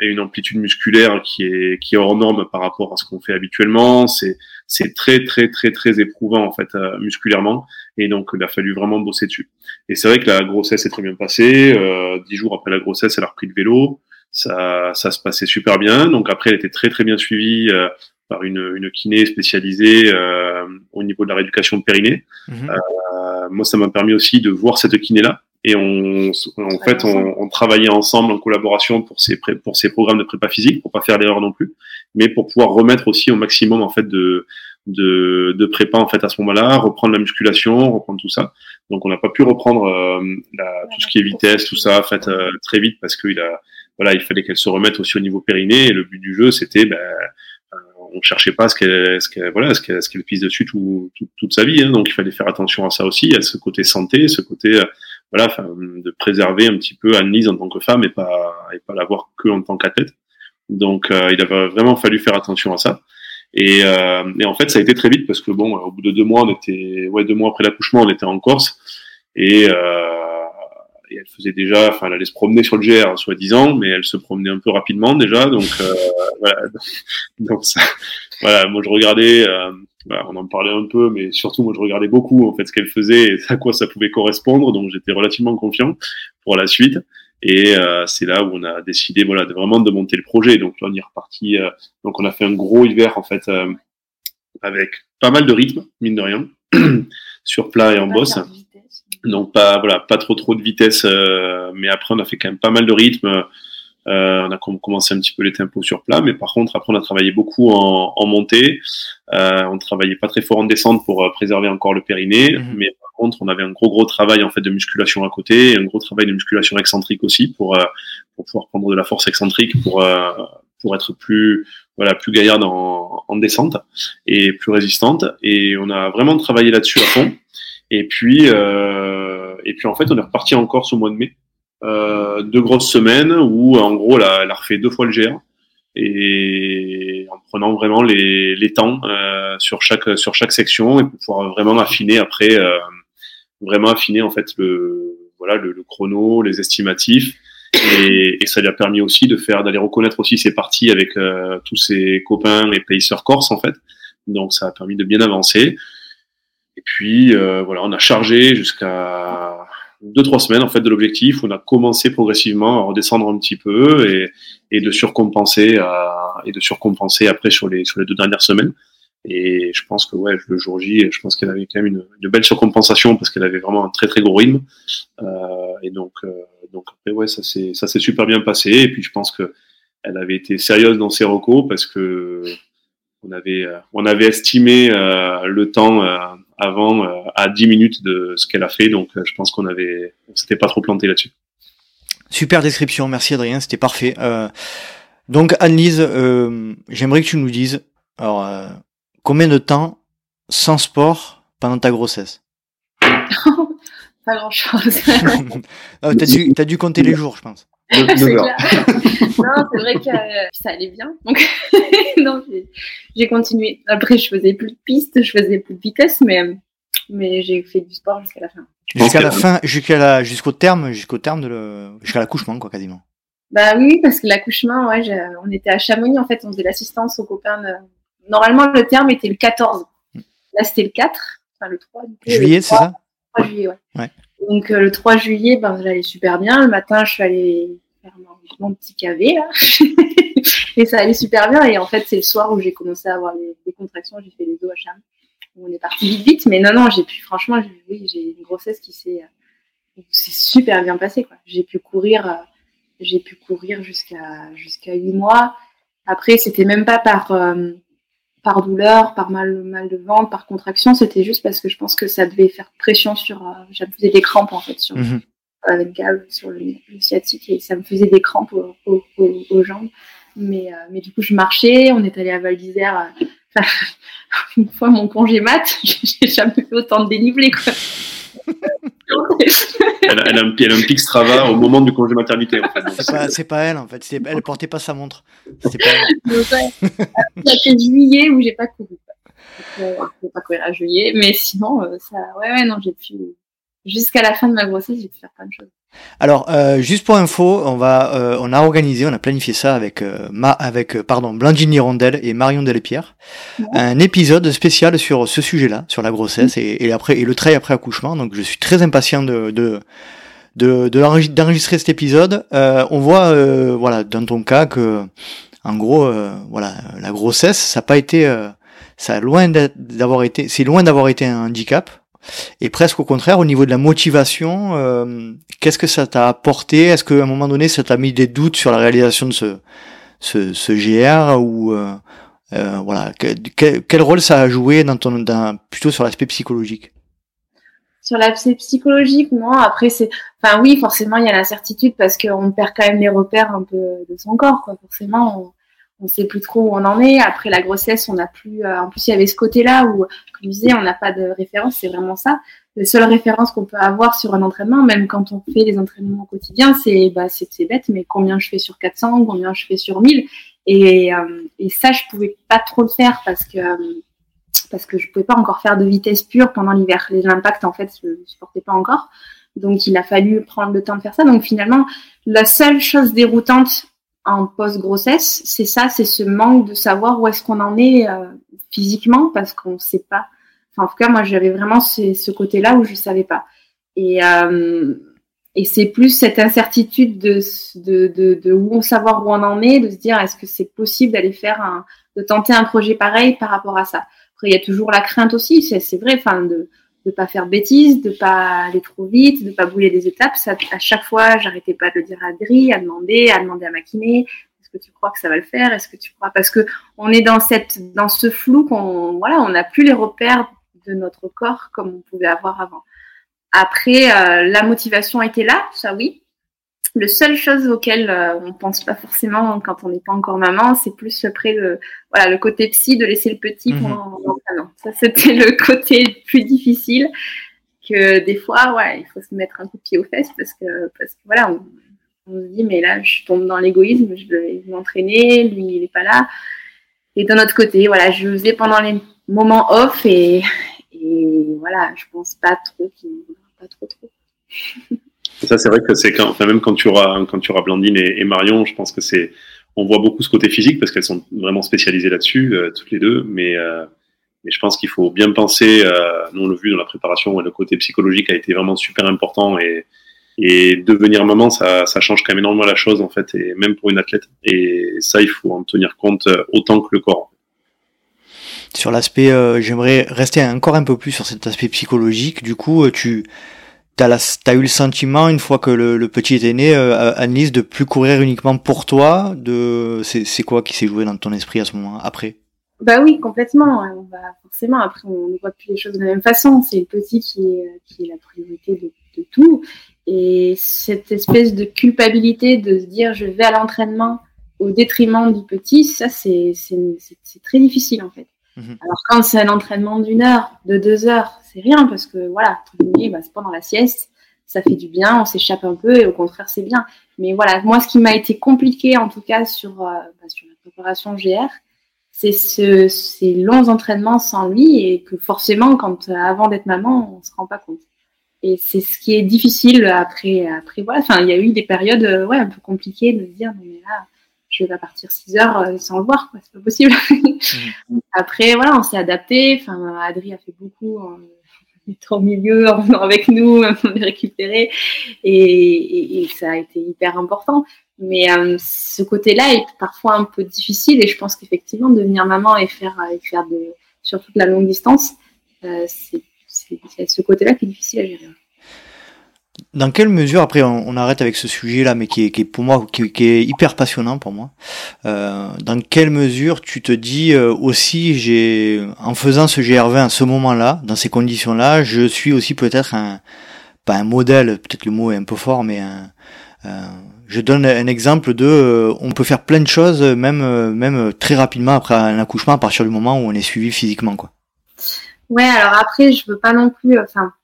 et une amplitude musculaire qui est qui est hors norme par rapport à ce qu'on fait habituellement. C'est c'est très très très très éprouvant en fait euh, musculairement et donc il a fallu vraiment bosser dessus. Et c'est vrai que la grossesse est très bien passée. Euh, dix jours après la grossesse, elle a repris le vélo. Ça ça se passait super bien. Donc après, elle était très très bien suivie euh, par une, une kiné spécialisée euh, au niveau de la rééducation de périnée. Mmh. Euh, moi, ça m'a permis aussi de voir cette kiné-là. Et on, en fait, on, on, travaillait ensemble en collaboration pour ces, pour ces programmes de prépa physique, pour pas faire d'erreur non plus, mais pour pouvoir remettre aussi au maximum en fait de, de, de prépa en fait à ce moment-là, reprendre la musculation, reprendre tout ça. Donc, on n'a pas pu reprendre euh, la, tout ce qui est vitesse, tout ça, en fait, euh, très vite parce qu'il a, voilà, il fallait qu'elle se remette aussi au niveau périnée. Et le but du jeu, c'était ben, on cherchait pas ce qu'elle, ce qu'elle, voilà, ce qu'elle, ce qu'elle pisse dessus tout, tout, toute sa vie. Hein, donc il fallait faire attention à ça aussi, à ce côté santé, ce côté, euh, voilà, de préserver un petit peu Annelise en tant que femme et pas, et pas la voir que en tant qu'athlète. Donc euh, il avait vraiment fallu faire attention à ça. Et, euh, en fait, ça a été très vite parce que bon, au bout de deux mois, on était, ouais, deux mois après l'accouchement, on était en Corse et euh, et elle faisait déjà, enfin, elle allait se promener sur le GR, soi-disant, mais elle se promenait un peu rapidement déjà, donc euh, voilà. Donc ça, voilà, moi je regardais, euh, voilà, on en parlait un peu, mais surtout moi je regardais beaucoup en fait ce qu'elle faisait et à quoi ça pouvait correspondre, donc j'étais relativement confiant pour la suite. Et euh, c'est là où on a décidé, voilà, de vraiment de monter le projet. Donc là, on est reparti. Euh, donc on a fait un gros hiver en fait euh, avec pas mal de rythme, mine de rien, sur plat et en bosse. Donc pas voilà, pas trop trop de vitesse, euh, mais après on a fait quand même pas mal de rythme. Euh, on a commencé un petit peu les tempos sur plat, mais par contre après on a travaillé beaucoup en, en montée. Euh, on travaillait pas très fort en descente pour euh, préserver encore le périnée, mmh. mais par contre on avait un gros gros travail en fait de musculation à côté, et un gros travail de musculation excentrique aussi pour euh, pour pouvoir prendre de la force excentrique pour euh, pour être plus voilà plus gaillarde en, en descente et plus résistante. Et on a vraiment travaillé là-dessus à fond. Et puis, euh, et puis en fait, on est reparti en Corse au mois de mai. Euh, deux grosses semaines où, en gros, a, elle a refait deux fois le GR et en prenant vraiment les, les temps euh, sur chaque sur chaque section et pour pouvoir vraiment affiner après, euh, vraiment affiner en fait le voilà le, le chrono, les estimatifs. Et, et, ça lui a permis aussi de faire d'aller reconnaître aussi ses parties avec euh, tous ses copains et pacers corse en fait. Donc ça a permis de bien avancer. Et puis euh, voilà, on a chargé jusqu'à deux trois semaines en fait de l'objectif. On a commencé progressivement à redescendre un petit peu et, et de surcompenser et de surcompenser après sur les sur les deux dernières semaines. Et je pense que ouais, le jour J, je pense qu'elle avait quand même une, une belle surcompensation parce qu'elle avait vraiment un très très gros rythme. Euh, et donc, euh, donc après ouais, ça s'est ça s'est super bien passé. Et puis je pense que elle avait été sérieuse dans ses recos parce que on avait on avait estimé le temps avant euh, à 10 minutes de ce qu'elle a fait. Donc je pense qu'on avait on s'était pas trop planté là-dessus. Super description, merci Adrien, c'était parfait. donc Annelise, j'aimerais que tu nous dises alors Combien de temps sans sport pendant ta grossesse? Pas grand chose. Ah, t'as, dû, as dû compter les jours, je pense. c'est non, c'est vrai que euh, ça allait bien. Donc, non, j'ai, continué. Après, je faisais plus de pistes, je faisais plus de vitesse, mais, mais j'ai fait du sport jusqu'à la fin. Jusqu'à la fin, jusqu'à la, jusqu'au terme, jusqu'au terme de le, jusqu'à l'accouchement, quoi, quasiment. Bah oui, parce que l'accouchement, ouais, on était à Chamonix, en fait, on faisait l'assistance aux copains de, normalement, le terme était le 14. Là, c'était le 4, enfin le 3. juillet, c'est ça? 3 juillet, ouais. Donc, euh, le 3 juillet, ben, j'allais super bien. Le matin, je suis allée faire mon, petit cavé, là. et ça allait super bien. Et en fait, c'est le soir où j'ai commencé à avoir les, contractions. J'ai fait les OHM. On est parti vite, vite. Mais non, non, j'ai pu, franchement, oui, j'ai une grossesse qui s'est super bien passée, quoi. J'ai pu courir, euh, j'ai pu courir jusqu'à jusqu'à 8 mois. Après, c'était même pas par, euh, par douleur, par mal, mal de ventre, par contraction, c'était juste parce que je pense que ça devait faire pression sur. Euh, J'avais des crampes en fait sur, avec Gab sur le, sciatique et ça me faisait des crampes aux, jambes. Mais, euh, mais du coup, je marchais, on est allé à Val d'Isère. Euh, une fois mon congé mat, j'ai jamais fait autant de dénivelé quoi elle, a, un, elle, a, un, pic Strava au moment du congé maternité. En fait. C'est pas, elle en fait. Elle portait pas sa montre. C'est pas elle. juillet où j'ai pas couru. Euh, je pas courir à juillet, mais sinon, euh, ça, ouais, ouais, non, j'ai pu jusqu'à la fin de ma grossesse, j'ai pu faire plein de choses. Alors, euh, juste pour info, on va, euh, on a organisé, on a planifié ça avec euh, ma, avec euh, pardon, Blandine Hirondelle et Marion Delépierre, un épisode spécial sur ce sujet-là, sur la grossesse et, et, après et le trait après accouchement. Donc, je suis très impatient de, de de, d'enregistrer cet épisode. on voit, voilà, dans ton cas que, en gros, voilà, la grossesse, ça n'a pas été, ça loin d'avoir été, c'est loin d'avoir été un handicap. Et presque au contraire, au niveau de la motivation, euh, qu'est-ce que ça t'a apporté? Est-ce qu'à un moment donné, ça t'a mis des doutes sur la réalisation de ce, ce, ce GR ou euh, euh, voilà, quel, rôle ça a joué dans ton, dans, plutôt sur l'aspect psychologique? Sur l'aspect psychologique, non. Après, c'est, enfin oui, forcément, il y a l'incertitude parce qu'on perd quand même les repères un peu de son corps, quoi. Forcément, on sait plus trop où on en est. Après la grossesse, on n'a plus. Euh, en plus, il y avait ce côté-là où, comme je disais, on n'a pas de référence. C'est vraiment ça. La seule référence qu'on peut avoir sur un entraînement, même quand on fait les entraînements au quotidien, c'est bah c'est bête, mais combien je fais sur 400, combien je fais sur 1000. Et, euh, et ça, je pouvais pas trop le faire parce que parce que je pouvais pas encore faire de vitesse pure pendant l'hiver. Les impacts, en fait, je ne supportais pas encore. Donc, il a fallu prendre le temps de faire ça. Donc, finalement, la seule chose déroutante post-grossesse, c'est ça, c'est ce manque de savoir où est-ce qu'on en est euh, physiquement parce qu'on ne sait pas. Enfin, en tout cas, moi, j'avais vraiment ce, côté-là où je ne savais pas. Et, euh, et c'est plus cette incertitude de, de, de, où savoir où on en est, de se dire est-ce que c'est possible d'aller faire un, de tenter un projet pareil par rapport à ça. Il y a toujours la crainte aussi, c'est vrai, enfin, de, de pas faire bêtises, de pas aller trop vite, de pas bouler des étapes. Ça, à chaque fois, j'arrêtais pas de dire à Adri, à demander, à demander à ma. Est-ce que tu crois que ça va le faire Est-ce que tu crois Parce que on est dans cette, dans ce flou qu'on, voilà, on n'a plus les repères de notre corps comme on pouvait avoir avant. Après, euh, la motivation était là, ça oui. Le seule chose auquel euh, on pense pas forcément quand on n'est pas encore maman, c'est plus après le, voilà, le côté psy de laisser le petit mmh. pendant l'entraînement. Ça, c'était le côté plus difficile que des fois, ouais, il faut se mettre un coup de pied aux fesses parce que, parce que voilà, on, on se dit, mais là, je tombe dans l'égoïsme, je vais m'entraîner, lui, il n'est pas là. Et d'un autre côté, voilà, je faisais pendant les moments off et, et voilà, je pense pas trop qu'il pas trop trop. Ça, c'est vrai que c'est quand, enfin, même quand tu auras, quand tu auras Blandine et, Marion, je pense que c'est, on voit beaucoup ce côté physique parce qu'elles sont vraiment spécialisées là-dessus, euh, toutes les deux. Mais, euh, mais je pense qu'il faut bien penser, euh, nous on l'a vu dans la préparation, le côté psychologique a été vraiment super important et, et devenir maman, ça, ça change quand même énormément la chose en fait, et même pour une athlète. Et ça, il faut en tenir compte autant que le corps. sur l'aspect, j'aimerais rester encore un peu plus sur cet aspect psychologique. Du coup, tu as, eu le sentiment, une fois que le, petit était né, euh, Annelise, de plus courir uniquement pour toi de C'est quoi qui s'est joué dans ton esprit à ce moment après? Bah oui, complètement. On va, forcément, après, on ne voit plus les choses de la même façon. C'est le petit qui est, qui est la priorité de, tout. Et cette espèce de culpabilité de se dire je vais à l'entraînement au détriment du petit, ça, c'est très difficile en fait. Mhm. Alors quand c'est un entraînement d'une heure, de deux heures, c'est rien parce que voilà, bah, c'est pendant la sieste, ça fait du bien, on s'échappe un peu et au contraire c'est bien. Mais voilà, moi ce qui m'a été compliqué en tout cas sur, euh, bah, sur la préparation GR, c'est ce, ces longs entraînements sans lui et que forcément quand euh, avant d'être maman, on se rend pas compte. Et c'est ce qui est difficile après, après voilà, enfin il y a eu des périodes euh, ouais un peu compliquées de se dire mais là je vais pas partir 6 heures euh, sans le voir, quoi, c'est pas possible. Mm. Après, voilà, on s'est adapté. Enfin, Adri a fait beaucoup en étant au milieu, en venant avec nous, on est récupéré, et, et, ça a été hyper important. Mais euh, ce côté-là est parfois un peu difficile, et je pense qu'effectivement, devenir maman et faire, et faire de, sur toute la longue distance, euh, c'est ce côté-là qui est difficile à gérer. Dans quelle mesure, après on, arrête avec ce sujet-là, mais qui est, qui est pour moi, qui, est hyper passionnant pour moi, euh, dans quelle mesure tu te dis euh, aussi, j'ai, en faisant ce GR20 à ce moment-là, dans ces conditions-là, je suis aussi peut-être un, pas un modèle, peut-être le mot est un peu fort, mais un, euh, je donne un exemple de, euh, on peut faire plein de choses, même, même très rapidement après un accouchement, à partir du moment où on est suivi physiquement, quoi. Ouais, alors après, je veux pas non plus, enfin,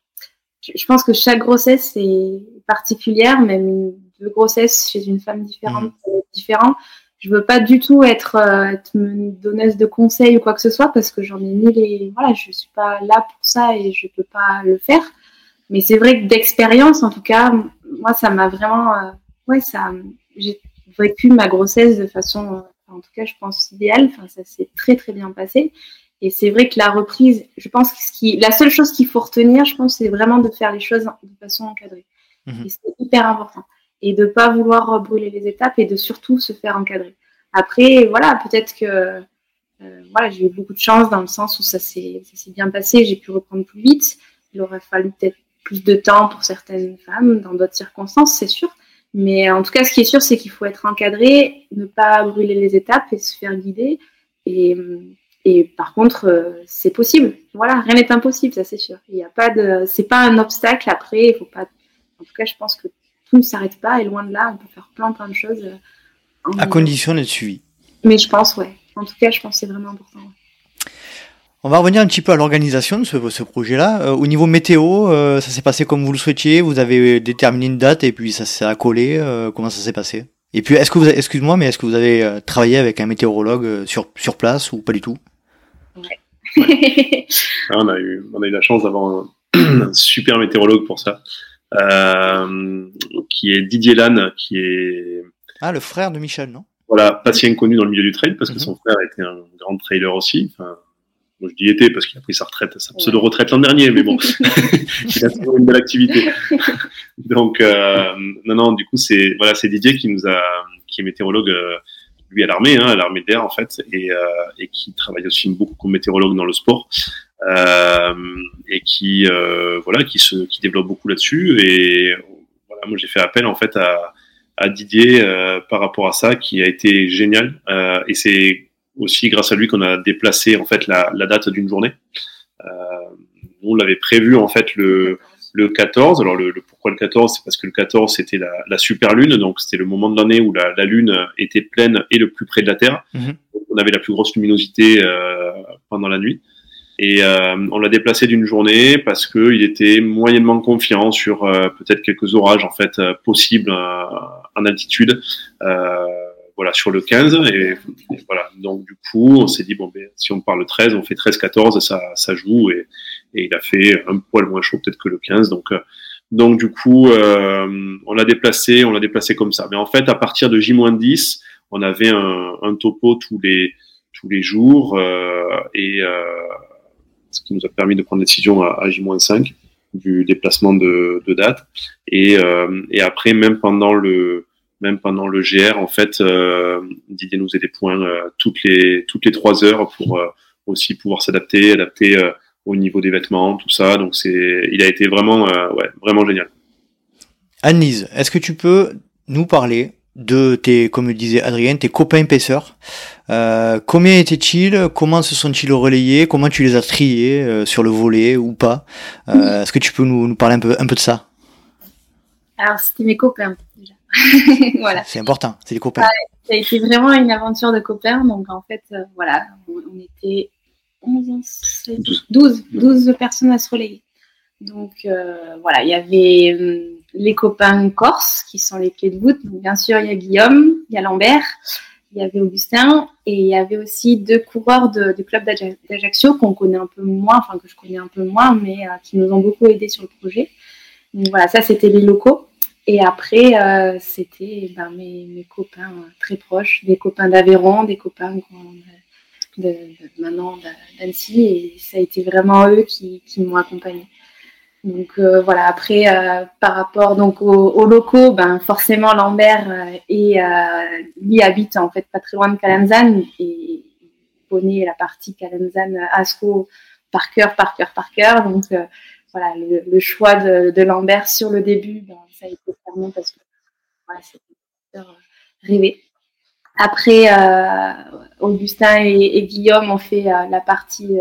je pense que chaque grossesse est particulière, même deux grossesses chez une femme différente, mmh. différent. Je veux pas du tout être, euh, être, une donneuse de conseils ou quoi que ce soit parce que j'en ai ni les, voilà, je suis pas là pour ça et je peux pas le faire. Mais c'est vrai que d'expérience, en tout cas, moi, ça m'a vraiment, euh, ouais, ça, j'ai vécu ma grossesse de façon, en tout cas, je pense idéale. Enfin, ça s'est très très bien passé. Et c'est vrai que la reprise, je pense que ce qui, la seule chose qu'il faut retenir, je pense, c'est vraiment de faire les choses de façon encadrée. Mhm. c'est hyper important. Et de ne pas vouloir brûler les étapes et de surtout se faire encadrer. Après, voilà, peut-être que euh, voilà, j'ai eu beaucoup de chance dans le sens où ça s'est bien passé, j'ai pu reprendre plus vite. Il aurait fallu peut-être plus de temps pour certaines femmes dans d'autres circonstances, c'est sûr. Mais en tout cas, ce qui est sûr, c'est qu'il faut être encadré, ne pas brûler les étapes et se faire guider. Et, et par contre, euh, c'est possible. Voilà, rien n'est impossible, ça c'est sûr. Il n'y a pas de, c'est pas un obstacle. Après, il faut pas. En tout cas, je pense que tout ne s'arrête pas et loin de là, on peut faire plein plein de choses. Euh, à condition d'être suivi. Mais je pense, ouais. En tout cas, je pense que c'est vraiment important. On va revenir un petit peu à l'organisation de ce, projet-là. Euh, au niveau météo, ça s'est passé comme vous le souhaitiez. Vous avez déterminé une date et puis ça s'est accolé. comment ça s'est passé? Et puis, est-ce que vous, excuse-moi, mais est-ce que vous avez travaillé avec un météorologue sur sur place ou pas du tout? On, a eu, on a eu la chance d'avoir un, super météorologue pour ça, euh, qui est Didier Lannes, qui est. Ah, le frère de Michel, non? Voilà, pas si inconnu dans le milieu du trail, parce que mhm. son frère était un grand trailer aussi. Enfin, moi, je dis était parce qu'il a pris sa retraite, sa pseudo-retraite l'an dernier, mais bon, il a toujours une belle activité. Donc, euh, non, non, du coup, c'est voilà, c'est Didier qui nous a, qui est météorologue. Euh, lui à l'armée, hein, à l'armée d'air en fait, et, euh, et, qui travaille aussi beaucoup comme météorologue dans le sport. Euh, et qui euh, voilà qui se qui développe beaucoup là-dessus et voilà moi j'ai fait appel en fait à, à Didier euh, par rapport à ça qui a été génial euh, et c'est aussi grâce à lui qu'on a déplacé en fait la, la date d'une journée on l'avait prévu en fait le le 14. Alors le, pourquoi le 14 C'est parce que le 14 c'était la, la, super lune, donc c'était le moment de l'année où la, la, lune était pleine et le plus près de la Terre. Mhm. on avait la plus grosse luminosité euh, pendant la nuit. Et euh, on l'a déplacé d'une journée parce qu'il était moyennement confiant sur euh, peut-être quelques orages en fait possibles en altitude. voilà sur le 15 et, voilà donc du coup on s'est dit bon ben si on parle le 13 on fait 13 14 ça ça joue et, et il a fait un poil moins chaud peut-être que le 15. Donc, euh, donc du coup, euh, on l'a déplacé, on l'a déplacé comme ça. Mais en fait, à partir de J-10, on avait un, un, topo tous les tous les jours euh, et ce qui nous a permis de prendre une décision à, à J-5 du déplacement de, de date. Et, et après, même pendant le même pendant le GR, en fait, Didier nous faisait des points toutes les toutes les trois heures pour aussi pouvoir s'adapter, adapter au niveau des vêtements, tout ça. Donc c'est, il a été vraiment, ouais, vraiment génial. Annise, est-ce que tu peux nous parler de tes, comme disait Adrien, tes copains épaisseurs. Euh, combien étaient-ils? Comment se sont-ils relayés? Comment tu les as triés euh, sur le volet ou pas? Euh, Est-ce que tu peux nous, parler un peu, un peu de ça? Alors, c'était mes copains, déjà. voilà. C'est important, c'est les copains. ça a été vraiment une aventure de copains. Donc, en fait, voilà, on, était 11, 12, 12 personnes à se relayer. Donc, voilà, il y avait hum, les copains corses, qui sont les clés de voûte. bien sûr, il y a Guillaume, il y a Lambert, il y avait Augustin, et il y avait aussi deux coureurs du club d'Ajaccio qu'on connaît un peu moins, enfin que je connais un peu moins, mais euh, qui nous ont beaucoup aidés sur le projet. Donc voilà, ça c'était les locaux. Et après, euh, c'était ben, mes, copains euh, très proches, des copains d'Aveyron, des copains de, maintenant d'Annecy, et ça a été vraiment eux qui, qui m'ont accompagné. Donc euh, voilà, après, euh, par rapport donc aux, locaux, ben, forcément Lambert euh, et, lui habite en fait pas très loin de Calanzan et connaît la partie Calanzan, Asco par cœur, par cœur, par cœur. Donc voilà, le, choix de, Lambert sur le début, ben, ça a été clairement parce que voilà, c'était rêvé. Après, Augustin et, Guillaume ont fait la partie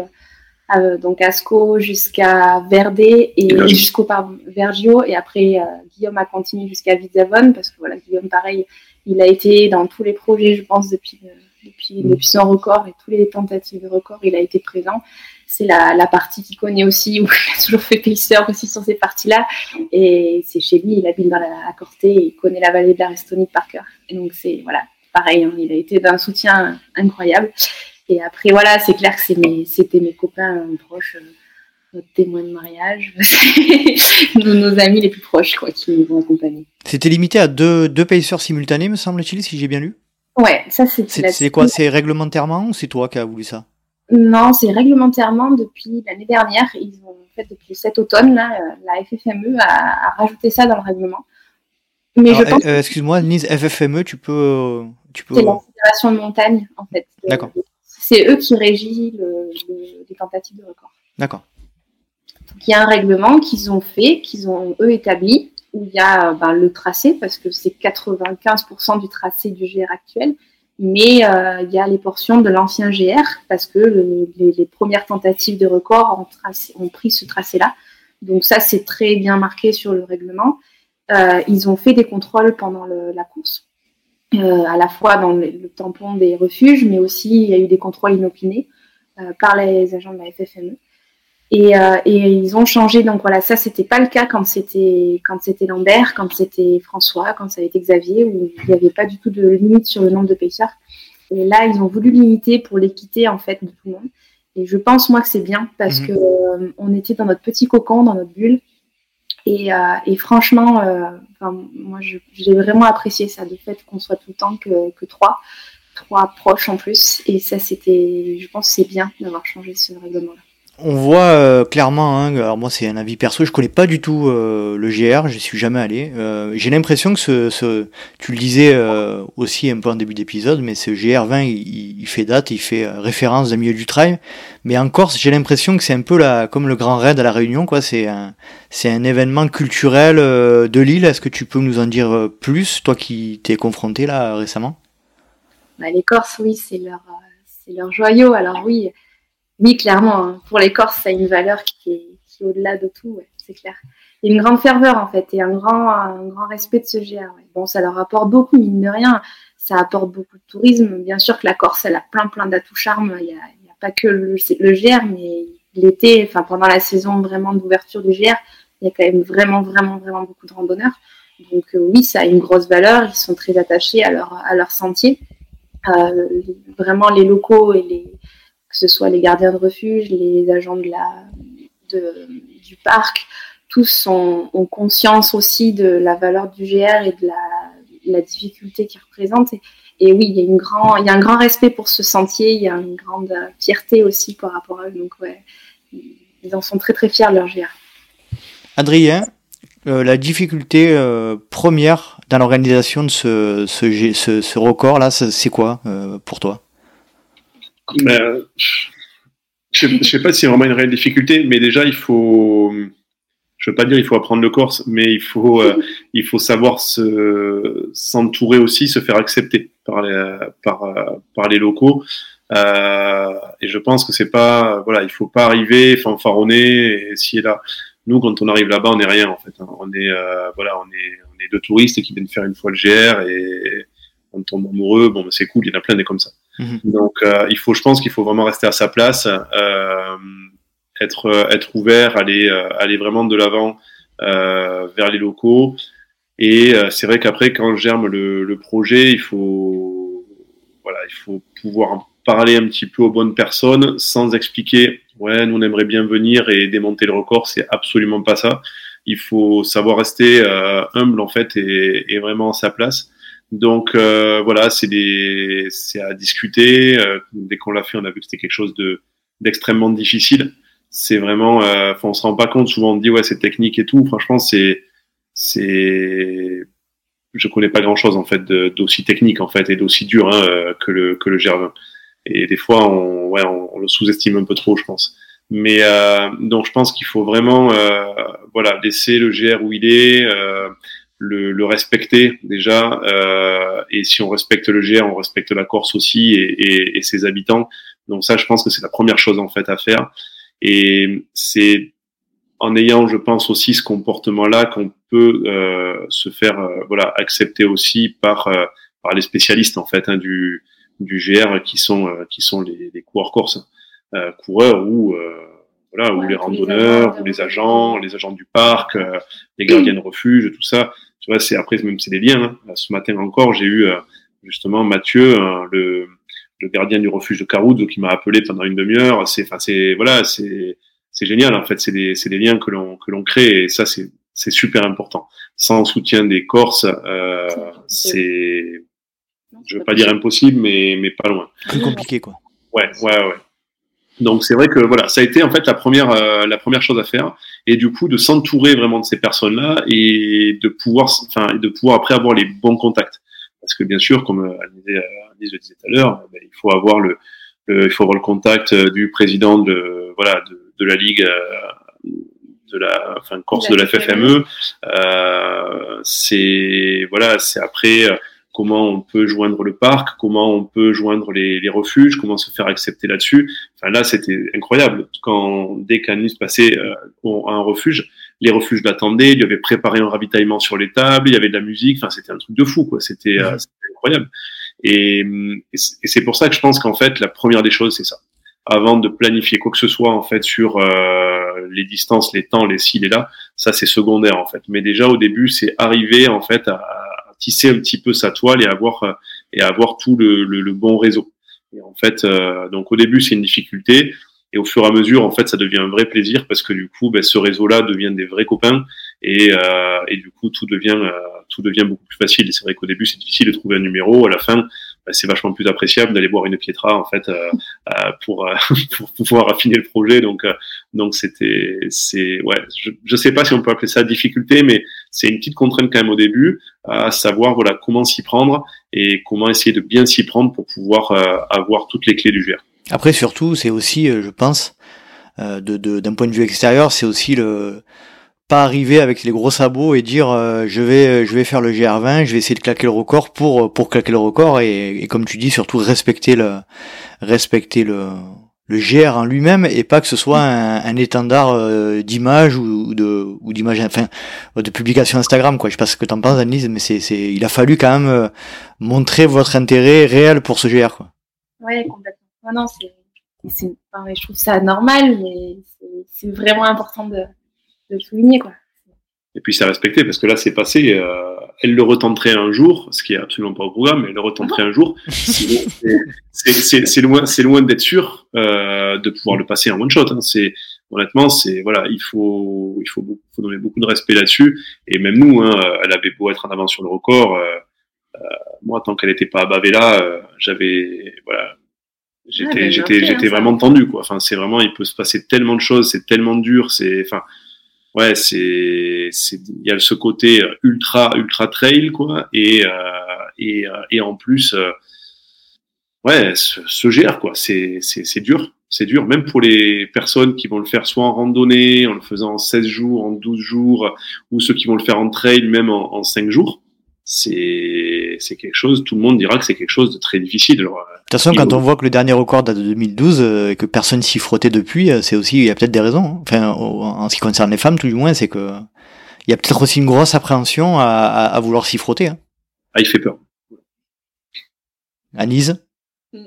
euh, donc Asco jusqu'à Verdé et jusqu'au Vergio. Et après euh, Guillaume a continué jusqu'à Vizavon parce que voilà Guillaume pareil il a été dans tous les projets je pense depuis euh, depuis, mm. depuis son record et tous les tentatives de record il a été présent. C'est la, la, partie qu'il connaît aussi où il a toujours fait pacer aussi sur ces parties là et c'est chez lui il habite dans la, la Corté et il connaît la vallée de la Restonie par cœur. Et donc c'est voilà pareil hein, il a été d'un soutien incroyable et après, voilà, c'est clair que c'était mes, copains proches, euh, notre témoin de mariage, nos, nos, amis les plus proches quoi, qui nous ont accompagnés. C'était limité à deux, deux pacers simultanés, me semble-t-il, si j'ai bien lu? Ouais, ça c'est. C'est quoi C'est réglementairement ou c'est toi qui as voulu ça? Non, c'est réglementairement depuis l'année dernière. Ils ont fait depuis cet automne, là, euh, la FFME a, rajouté ça dans le règlement. Mais je pense... Euh, excuse-moi, Nise, FFME, tu peux. Tu peux... C'est la Fédération de montagne, en fait. D'accord c'est eux qui régissent les tentatives de record. D'accord. il y a un règlement qu'ils ont fait, qu'ils ont eux établi, où il y a ben, le tracé, parce que c'est 95% du tracé du GR actuel, mais euh, il y a les portions de l'ancien GR, parce que les, premières tentatives de record ont, pris ce tracé-là. Donc ça, c'est très bien marqué sur le règlement. Euh, ils ont fait des contrôles pendant la course. Euh, à la fois dans le, tampon des refuges, mais aussi il y a eu des contrôles inopinés euh, par les agents de la FFME. Et, euh, et, ils ont changé. Donc voilà, ça c'était pas le cas quand c'était quand c'était Lambert, quand c'était François, quand ça a été Xavier, où il n'y avait pas du tout de limite sur le nombre de pêcheurs. Et là, ils ont voulu limiter pour l'équité en fait de tout le monde. Et je pense moi que c'est bien parce qu'on mmh. que on était dans notre petit cocon, dans notre bulle, et, euh, et franchement, euh, moi, j'ai vraiment apprécié ça, le fait qu'on soit tout le temps que, que trois, trois proches en plus. Et ça, c'était, je pense, c'est bien d'avoir changé ce règlement-là on voit euh, clairement, hein, alors moi c'est un avis perso, je connais pas du tout euh, le GR, je suis jamais allé. Euh, j'ai l'impression que ce, ce, tu le disais aussi un peu en début d'épisode, mais ce GR20 il, il, fait date, il fait référence d'un milieu du trail. Mais en Corse, j'ai l'impression que c'est un peu la, comme le Grand Raid à la Réunion, quoi. C'est un, c'est un événement culturel de l'île. Est-ce que tu peux nous en dire plus, toi qui t'es confronté là récemment? Bah, Les Corses, oui, c'est leur, c'est leur joyau. Alors oui oui, clairement, hein. pour les Corses, ça a une valeur qui est, au-delà de tout, c'est clair. Il y a une grande ferveur, en fait, et un grand, un grand respect de ce GR. Bon, ça leur apporte beaucoup, mine de rien. Ça apporte beaucoup de tourisme. Bien sûr que la Corse, elle a plein, plein d'atouts charmes. Il n'y a, a, pas que le, le GR, mais l'été, enfin, pendant la saison vraiment d'ouverture du GR, il y a quand même vraiment, vraiment, vraiment beaucoup de randonneurs. Donc, euh, oui, ça a une grosse valeur. Ils sont très attachés à leur, à leur sentier. Euh, vraiment, les locaux et les, que ce soit les gardiens de refuge, les agents de la, du parc, tous ont, conscience aussi de la valeur du GR et de la, difficulté qu'il représente. Et, oui, il y, a une grand, il y a un grand respect pour ce sentier, il y a une grande fierté aussi par rapport à eux. Donc, ouais, ils en sont très très fiers de leur GR. Adrien, euh, la difficulté euh, première dans l'organisation de ce, ce, ce, record-là, c'est quoi euh, pour toi? Euh, je, ne sais pas si c'est vraiment une réelle difficulté, mais déjà il faut, je veux pas dire il faut apprendre le corse, mais il faut, euh, il faut savoir se, s'entourer aussi, se faire accepter par les, par, par les locaux. Euh, et je pense que c'est pas, voilà, il faut pas arriver fanfaronner et si là. Nous, quand on arrive là-bas, on n'est rien en fait. Hein. On est, euh, voilà, on est, on est deux touristes qui viennent faire une fois le GR et on tombe amoureux. Bon, c'est cool, il y en a plein des comme ça. Mhm. Donc, euh, il faut, je pense qu'il faut vraiment rester à sa place, euh, être, être ouvert, aller, euh, aller vraiment de l'avant euh, vers les locaux. Et c'est vrai qu'après, quand germe le, le projet, il faut, voilà, il faut pouvoir parler un petit peu aux bonnes personnes sans expliquer ouais nous on aimerait bien venir et démonter le record c'est absolument pas ça il faut savoir rester euh, humble en fait et, et, vraiment à sa place donc euh, voilà c'est des c'est à discuter. Euh, dès qu'on l'a fait on a vu que c'était quelque chose de d'extrêmement difficile. C'est vraiment euh, on se rend pas compte. Souvent on dit ouais c'est technique et tout. Franchement c'est c'est je connais pas grand chose en fait d'aussi technique en fait et d'aussi dur hein, euh, que le que le GR20 et des fois, on, ouais, on, le sous-estime un peu trop, je pense. Mais euh, donc, je pense qu'il faut vraiment, euh, voilà, laisser le GR où il est, euh, le, le, respecter déjà. Euh, et si on respecte le GR, on respecte la Corse aussi et, et, et ses habitants. Donc ça, je pense que c'est la première chose en fait à faire. Et c'est en ayant, je pense aussi, ce comportement-là qu'on peut euh, se faire, euh, voilà, accepter aussi par par les spécialistes en fait hein, du du GR qui sont euh, qui sont les, les coureurs corses, euh, coureurs ou euh, voilà, ou les randonneurs, ou les agents, les agents du parc, les gardiens de refuge, tout ça. Tu vois, c'est après même c'est des liens. Hein. Ce matin encore, j'ai eu justement Mathieu, le, le gardien du refuge de Caroud, qui m'a appelé pendant une demi-heure. C'est, enfin, c'est voilà, c'est c'est génial en fait. C'est des c'est des liens que l'on que l'on crée et ça c'est c'est super important. Sans soutien des Corses, euh, c'est je veux pas dire impossible, mais, mais pas loin. Plus compliqué, quoi. Ouais, ouais, ouais. Donc c'est vrai que voilà, ça a été en fait la première, euh, la première chose à faire, et du coup de s'entourer vraiment de ces personnes-là et de pouvoir, enfin, de pouvoir après avoir les bons contacts. Parce que bien sûr, comme euh, Alice le disait tout à l'heure, ben, il faut avoir le, il faut avoir le contact euh, du président de, voilà, de, de la ligue, euh, de la, enfin, Corse de la FFME. Euh, c'est voilà, c'est après comment on peut joindre le parc, comment on peut joindre les, les refuges, comment se faire accepter là-dessus. Enfin là, c'était incroyable. Quand dès qu'Anis passait euh, à un refuge, les refuges l'attendaient, il lui avait préparé un ravitaillement sur les tables, il y avait de la musique. Enfin, c'était un truc de fou, quoi. C'était euh, incroyable. Et, et c'est pour ça que je pense qu'en fait, la première des choses, c'est ça. Avant de planifier quoi que ce soit en fait sur euh, les distances, les temps, les ci, les là, ça c'est secondaire en fait. Mais déjà au début, c'est arriver en fait à, tisser un petit peu sa toile et avoir euh, et avoir tout le, le, bon réseau. Et en fait, euh, donc au début c'est une difficulté et au fur et à mesure en fait ça devient un vrai plaisir parce que du coup ben, ce réseau-là devient des vrais copains et, euh, et du coup tout devient tout devient beaucoup plus facile. Et c'est vrai qu'au début c'est difficile de trouver un numéro, à la fin c'est vachement plus appréciable d'aller boire une Pietra en fait euh, euh pour, euh, pour pouvoir affiner le projet. Donc euh, donc c'était c'est ouais je je sais pas si on peut appeler ça difficulté, mais c'est une petite contrainte quand même au début à savoir voilà comment s'y prendre et comment essayer de bien s'y prendre pour pouvoir avoir toutes les clés du GR. Après surtout c'est aussi je pense d'un de, d'un point de vue extérieur c'est aussi le pas arriver avec les gros sabots et dire euh, je vais euh, je vais faire le GR20, je vais essayer de claquer le record pour euh, pour claquer le record et, et comme tu dis surtout respecter le respecter le le GR en lui-même et pas que ce soit un, un étendard d'image ou, de ou d'image enfin de publication Instagram quoi. Je sais pas ce que t'en penses Annelise mais c'est c'est il a fallu quand même montrer votre intérêt réel pour ce GR quoi. Ouais complètement. Non non c'est c'est enfin, je trouve ça normal mais c'est vraiment important de de souligner. Quoi. Et puis c'est respecté parce que là c'est passé. Euh, elle le retenterait un jour, ce qui est absolument pas au programme, mais elle le retenterait un jour. C'est loin, c'est loin d'être sûr euh, de pouvoir le passer en one shot. Hein. C'est honnêtement, c'est voilà, il faut il faut, faut donner beaucoup de respect là-dessus. Et même nous, hein, elle avait beau être en avance sur le record. Euh, moi, tant qu'elle n'était pas à Bavela, euh, j'avais voilà, j'étais j'étais j'étais hein, vraiment tendu quoi. Enfin, c'est vraiment, il peut se passer tellement de choses, c'est tellement dur, c'est enfin ouais, c'est, il y a ce côté ultra, ultra trail, quoi, et, euh, et, euh, et en plus, euh, ouais, se, se gère, quoi. C'est, c'est, c'est dur. C'est dur, même pour les personnes qui vont le faire soit en randonnée, en le faisant en 16 jours, en 12 jours, ou ceux qui vont le faire en trail, même en, en 5 jours. C'est, c'est quelque chose, tout le monde dira que c'est quelque chose de très difficile. Alors, de toute façon, quand on voit que le dernier record date de 2012 euh, et que personne s'y frottait depuis, euh, c'est aussi, il y a peut-être des raisons. hein. Enfin, au- en ce qui concerne les femmes, tout du moins, c'est que il y a peut-être aussi une grosse appréhension à, à, à vouloir s'y frotter. Hein. ah, il fait peur. Anise, Ah,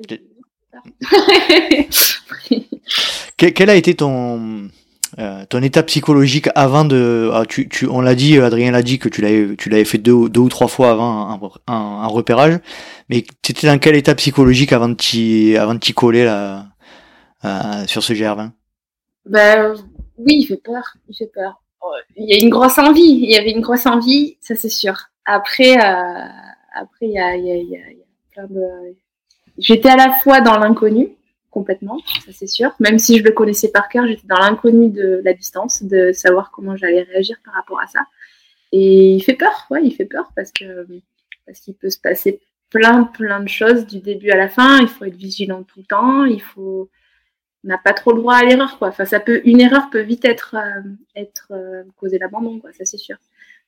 il fait peur. que- quel a été ton euh, ton état psychologique avant de, ah, tu, tu, on l'a dit, Adrien l'a dit que tu l'avais, tu l'avais fait deux, deux ou trois fois avant un, repérage, mais tu étais dans quel état psychologique avant de t'y, avant de t'y coller là, euh, sur ce GR20 Ben, oui, il fait peur. Il fait peur. Il y a une grosse envie. Il y avait une grosse envie, ça c'est sûr. Après, euh, après, il y, a, il y, a, il y a plein de. J'étais à la fois dans l'inconnu complètement, ça c'est sûr. Même si je le connaissais par cœur, j'étais dans l'inconnu de la distance, de savoir comment j'allais réagir par rapport à ça. Et il fait peur, ouais, il fait peur parce que parce qu'il peut se passer plein, plein de choses du début à la fin. Il faut être vigilant tout le temps. Il faut on n'a pas trop le droit à l'erreur quoi. Enfin ça peut une erreur peut vite être euh, être euh, causer l'abandon quoi, ça c'est sûr.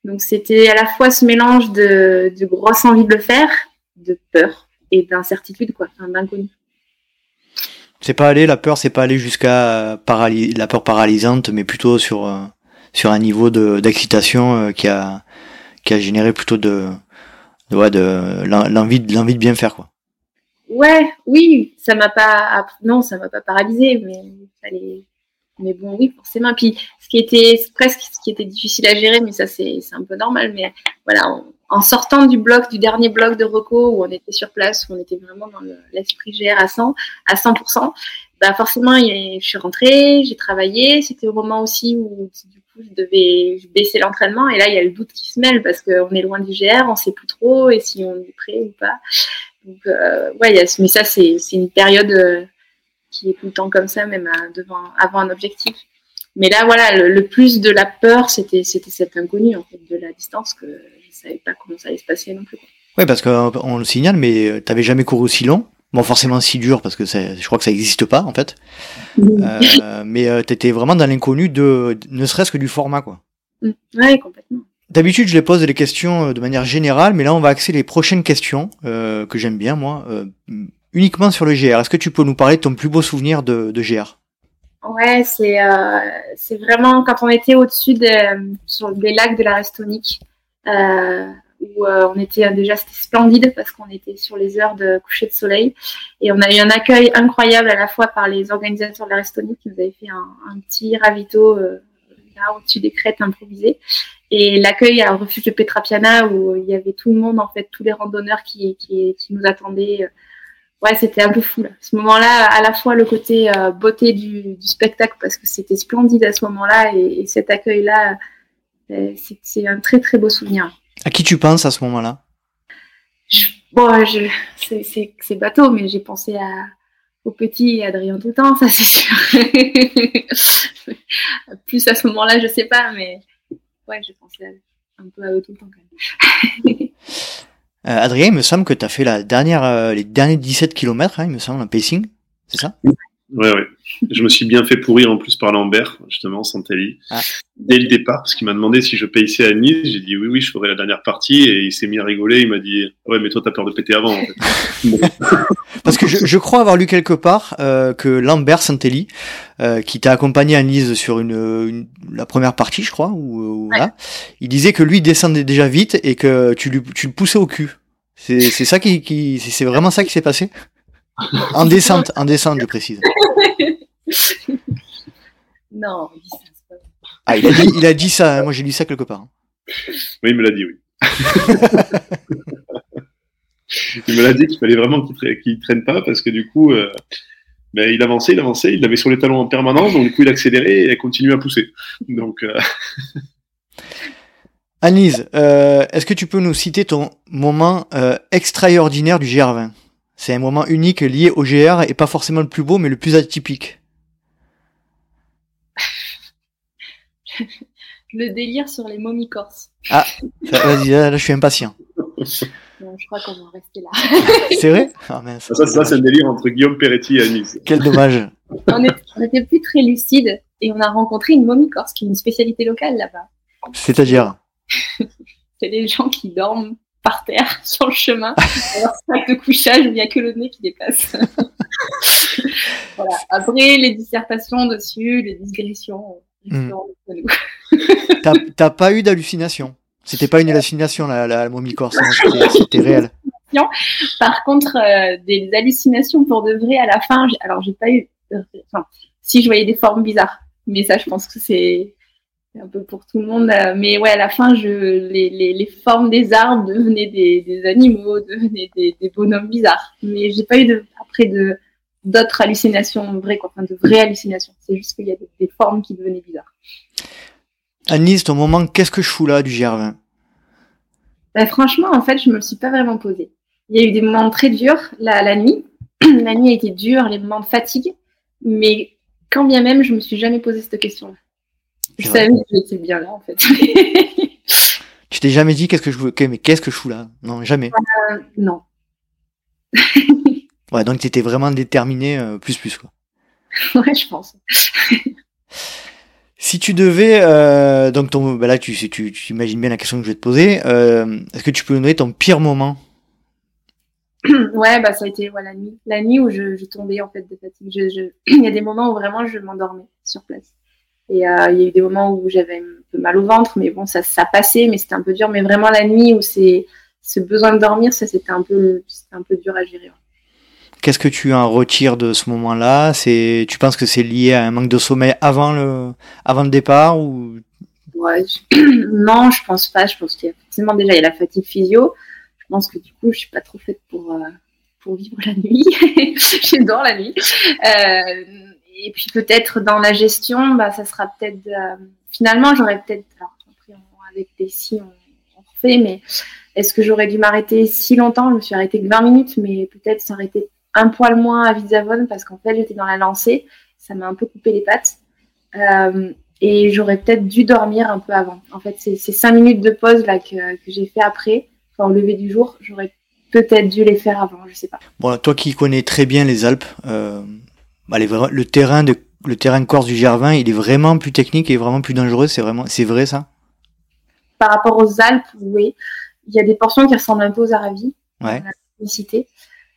Donc c'était à la fois ce mélange de, grosse envie de le faire, de peur et d'incertitude quoi, d'inconnu. C'est pas aller, la peur, c'est pas aller jusqu'à paraly- la peur paralysante, mais plutôt sur euh, sur un niveau de d'excitation euh, qui a qui a généré plutôt de de, l'envie de l'envie de bien faire quoi. Ouais, oui, ça m'a pas non, ça m'a pas paralysé mais mais bon oui forcément puis ce qui était presque ce qui était difficile à gérer mais ça c'est c'est un peu normal mais voilà en sortant du bloc du dernier bloc de Reco où on était sur place où on était vraiment dans le- l'esprit GR à 100 à 100% bah forcément je suis rentrée j'ai travaillé. C'était au moment aussi où du coup je devais baisser l'entraînement. Et là il y a le doute qui se mêle parce qu'on est loin du GR on sait plus trop et si on est prêt ou pas. Donc euh, ouais mais ça c'est une période euh, qui est tout le temps comme ça, même devant, avant un objectif. Mais là, voilà, le, le plus de la peur, c'était c'était cet inconnu en fait de la distance que savais pas comment ça allait se passer non plus. Ouais, parce qu'on on le signale, mais euh, t'avais jamais couru aussi long. Bon, forcément si dur parce que je crois que ça n'existe pas en fait. Euh, mais euh, t'étais vraiment dans l'inconnu de, ne serait-ce que du format quoi. Mm. Ouais, complètement. D'habitude, je les pose les questions euh, de manière générale, mais là, on va axer les prochaines questions euh, que j'aime bien moi, euh, uniquement sur le GR. Est-ce que tu peux nous parler de ton plus beau souvenir de, de GR Ouais, c'est euh, c'est vraiment quand on était au-dessus de- sur des lacs de la Restonique, euh, où euh, on était déjà c'était splendide parce qu'on était sur les heures de coucher de soleil et on a eu un accueil incroyable à la fois par les organisateurs de la qui nous avaient fait un, un petit ravito euh, là au-dessus des crêtes improvisées et l'accueil à refuge de Petrapiana où il y avait tout le monde en fait tous les randonneurs qui qui, qui nous attendaient euh, ouais, c'était un peu fou. Là. Ce moment-là, à la fois le côté euh, beauté du, du spectacle, parce que c'était splendide à ce moment-là, et, et cet accueil-là, c'est- c'est un très très beau souvenir. À qui tu penses à ce moment-là? Je- bon, je, c'est- c'est c'est bateau, mais j'ai pensé à, au petit et Adrien tout le temps, ça c'est sûr. Plus à ce moment-là, je sais pas, mais ouais, j'ai pensé à- un peu à eux tout le temps quand même. Euh, Adrien, il me semble que tu as fait la dernière, euh, les derniers 17 km, hein, il me semble, un pacing, c'est ça? Ouais, ouais. Je me suis bien fait pourrir en plus par Lambert, justement, Santelli, Ah. dès le départ, parce qu'il m'a demandé si je payais à Nice. J'ai dit oui, oui, je ferai la dernière partie, et il s'est mis à rigoler. Il m'a dit ouais, mais toi, t'as peur de péter avant. En fait. Parce que je, je crois avoir lu quelque part euh, que Lambert Santelli, euh, qui t'a accompagné à Nice sur une, une- la première partie, je crois, ou, ou voilà, il disait que lui descendait déjà vite et que tu, lui, tu le poussais au cul. C'est c'est ça qui, qui c'est vraiment ça qui s'est passé? En descente, en descente, je précise. Non, dis ça, c'est pas vrai. Ah, il a dit, il a dit ça. hein, Moi, j'ai lu ça quelque part. Oui, il me l'a dit, oui. il me l'a dit qu'il fallait vraiment qu'il tra- qu'il traîne pas, parce que du coup, euh, ben, il avançait, il avançait, il l'avait sur les talons en permanence, donc du coup, il accélérait et il continuait à pousser. Donc, euh, Anise, euh, est-ce que tu peux nous citer ton moment euh, extraordinaire du GR20 C'est un moment unique lié au GR et pas forcément le plus beau, mais le plus atypique. Le délire sur les momies corses. Ça, Vas-y, là, là, je suis impatient. je crois qu'on va rester là. c'est vrai? Ah, Ça, ça c'est un délire entre Guillaume Peretti et Anis. Quel dommage. on n'était plus très lucide et on a rencontré une momie corse qui est une spécialité locale là-bas. C'est-à-dire? C'est des gens qui dorment par terre sur le chemin, leur sac de couchage où il n'y a que le nez qui dépasse. voilà. Après, les dissertations dessus, les digressions. Hmm. T'as pas eu d'hallucination? C'était pas une hallucination la, la, momie corse, c'était réel. Par contre, euh, des hallucinations pour de vrai à la fin, alors j'ai pas eu. Enfin, si je voyais des formes bizarres, mais ça, je pense que c'est un peu pour tout le monde. Euh, mais ouais, à la fin, je, les, les, les formes des arbres devenaient des, des animaux, devenaient des, des, bonhommes bizarres. Mais j'ai pas eu de, après de d'autres hallucinations vraies, quoi, enfin de vraies hallucinations. C'est juste qu'il y a des, formes qui devenaient bizarres. Anis, ton moment, qu'est-ce que je fous là du GR20 bah, Franchement, en fait, je me le suis pas vraiment posé. Il y a eu des moments très durs la, la nuit. la nuit a été dure, les moments de fatigue. Mais quand bien même, je me suis jamais posé cette question-là. Je savais que j'étais bien là, en fait. tu t'es jamais dit qu'est-ce que je mais qu'est-ce que je fous là? Non, jamais. Euh, non. ouais, donc tu étais vraiment déterminé euh, plus plus quoi. ouais, je pense. si tu devais, euh, donc ton, bah là tu, tu, tu imagines bien la question que je vais te poser. Est-ce que tu peux nous donner ton pire moment? Ouais, bah ça a été la nuit, la nuit où je, je, tombais en fait de fatigue. Je, Il y a des moments où vraiment je m'endormais sur place. Et euh, il y a eu des moments où j'avais un peu mal au ventre, mais bon, ça, ça passait, mais c'était un peu dur. Mais vraiment la nuit où c'est ce besoin de dormir, ça c'était un peu, un peu dur à gérer. Qu'est-ce que tu en retires de ce moment-là? C'est, tu penses que c'est lié à un manque de sommeil avant le, avant le départ ou? Ouais, Non, je pense pas. Je pense qu'il y a forcément déjà il y a la fatigue physio. Je pense que du coup, je suis pas trop faite pour euh, pour vivre la nuit. J'adore la nuit. Euh, et puis peut-être dans la gestion, bah, ça sera peut-être. Euh, finalement, j'aurais peut-être. Alors, avec des si, on, refait, mais est-ce que j'aurais dû m'arrêter si longtemps? Je me suis arrêtée que 20 minutes, mais peut-être s'arrêter un poil moins à Vizavone parce qu'en fait, j'étais dans la lancée. Ça m'a un peu coupé les pattes. Euh, et j'aurais peut-être dû dormir un peu avant. En fait, ces 5 minutes de pause là que, que j'ai fait après, enfin, au lever du jour, j'aurais peut-être dû les faire avant, je sais pas. Bon, toi qui connais très bien les Alpes, euh, bah, le terrain de le terrain corse du Gervin, il est vraiment plus technique et vraiment plus dangereux. C'est vraiment, c'est vrai ça? Par rapport aux Alpes, oui. Il y a des portions qui ressemblent un peu aux Aravis. Ouais. La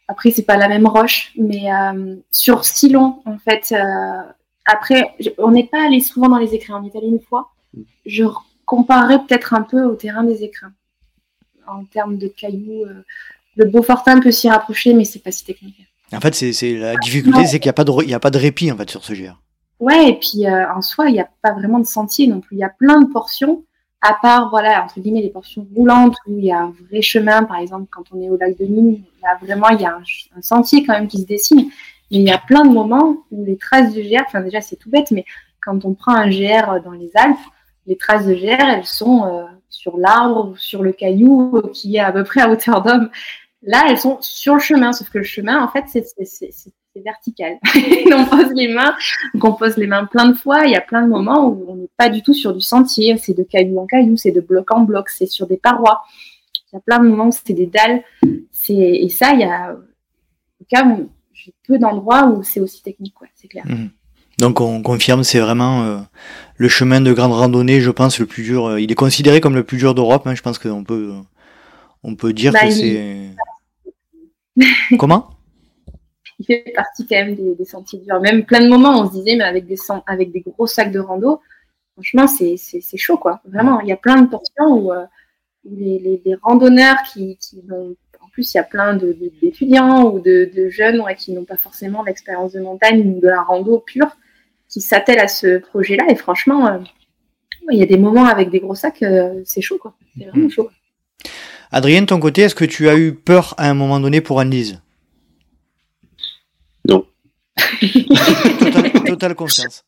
Après, c'est pas la même roche, mais euh, sur Silon, en fait. Euh, après, on n'est pas allé souvent dans les écrins. On est allé une fois. Je comparerais peut-être un peu au terrain des écrins en termes de cailloux. Euh, le Beaufortin peut s'y rapprocher, mais c'est pas si technique. En fait, c'est la difficulté, c'est qu'il n'y a pas de a pas de répit en fait sur ce GR. Ouais, et puis euh, en soi, il n'y a pas vraiment de sentier non plus. Il y a plein de portions, à part voilà entre guillemets les portions roulantes où il y a un vrai chemin, par exemple quand on est au lac de Nîmes, là vraiment il y a un, sentier quand même qui se dessine. Mais il y a plein de moments où les traces de GR, enfin déjà c'est tout bête, mais quand on prend un GR dans les Alpes, les traces de GR, elles sont euh, sur l'arbre sur le caillou qui est à peu près à hauteur d'homme. Là, elles sont sur le chemin, sauf que le chemin, en fait, c'est vertical. on pose les mains, donc on pose les mains plein de fois. Il y a plein de moments où on n'est pas du tout sur du sentier. C'est de caillou en caillou, c'est de bloc en bloc, c'est sur des parois. Il y a plein de moments où c'est des dalles. Et ça, il y a, au cas j'ai peu d'endroits où c'est aussi technique, quoi. C'est clair. Mmh. Donc on confirme, c'est vraiment euh, le chemin de grande randonnée, je pense, le plus dur. Euh, il est considéré comme le plus dur d'Europe. Hein. je pense qu'on peut, on peut dire bah, que c'est. Comment? Il fait partie quand même des, sentiers durs. Même plein de moments, on se disait, mais avec des, avec des gros sacs de rando, franchement, c'est chaud, quoi. Vraiment, il y a plein de portions où, euh, les, randonneurs qui, En plus, il y a plein d'étudiants ou de, jeunes qui n'ont pas forcément l'expérience de montagne ou de la rando pure qui s'attellent à ce projet-là. Et franchement, euh, il y a des moments avec des gros sacs, euh, c'est chaud, quoi. C'est vraiment chaud. Adrien, de ton côté, est-ce que tu as eu peur à un moment donné pour Anne-Lise? Non. Totale confiance.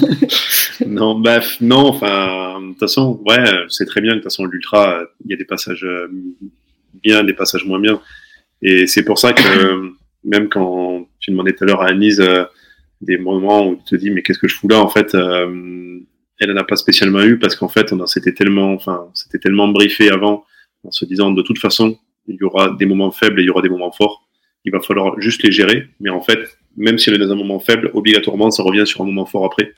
non, bah, non, enfin, de toute façon, ouais, c'est très bien. De toute façon, l'ultra, il y a des passages euh, bien, des passages moins bien. Et c'est pour ça que, même quand tu demandais tout à l'heure à Anise euh, des moments où tu te dis, mais qu'est-ce que je fous là, en fait, euh, elle n'en a pas spécialement eu parce qu'en fait, on s'était tellement, enfin, c'était tellement briefé avant en se disant de toute façon, Il y aura des moments faibles et il y aura des moments forts. Il va falloir juste les gérer. Mais en fait, même si on est dans un moment faible, obligatoirement, ça revient sur un moment fort après.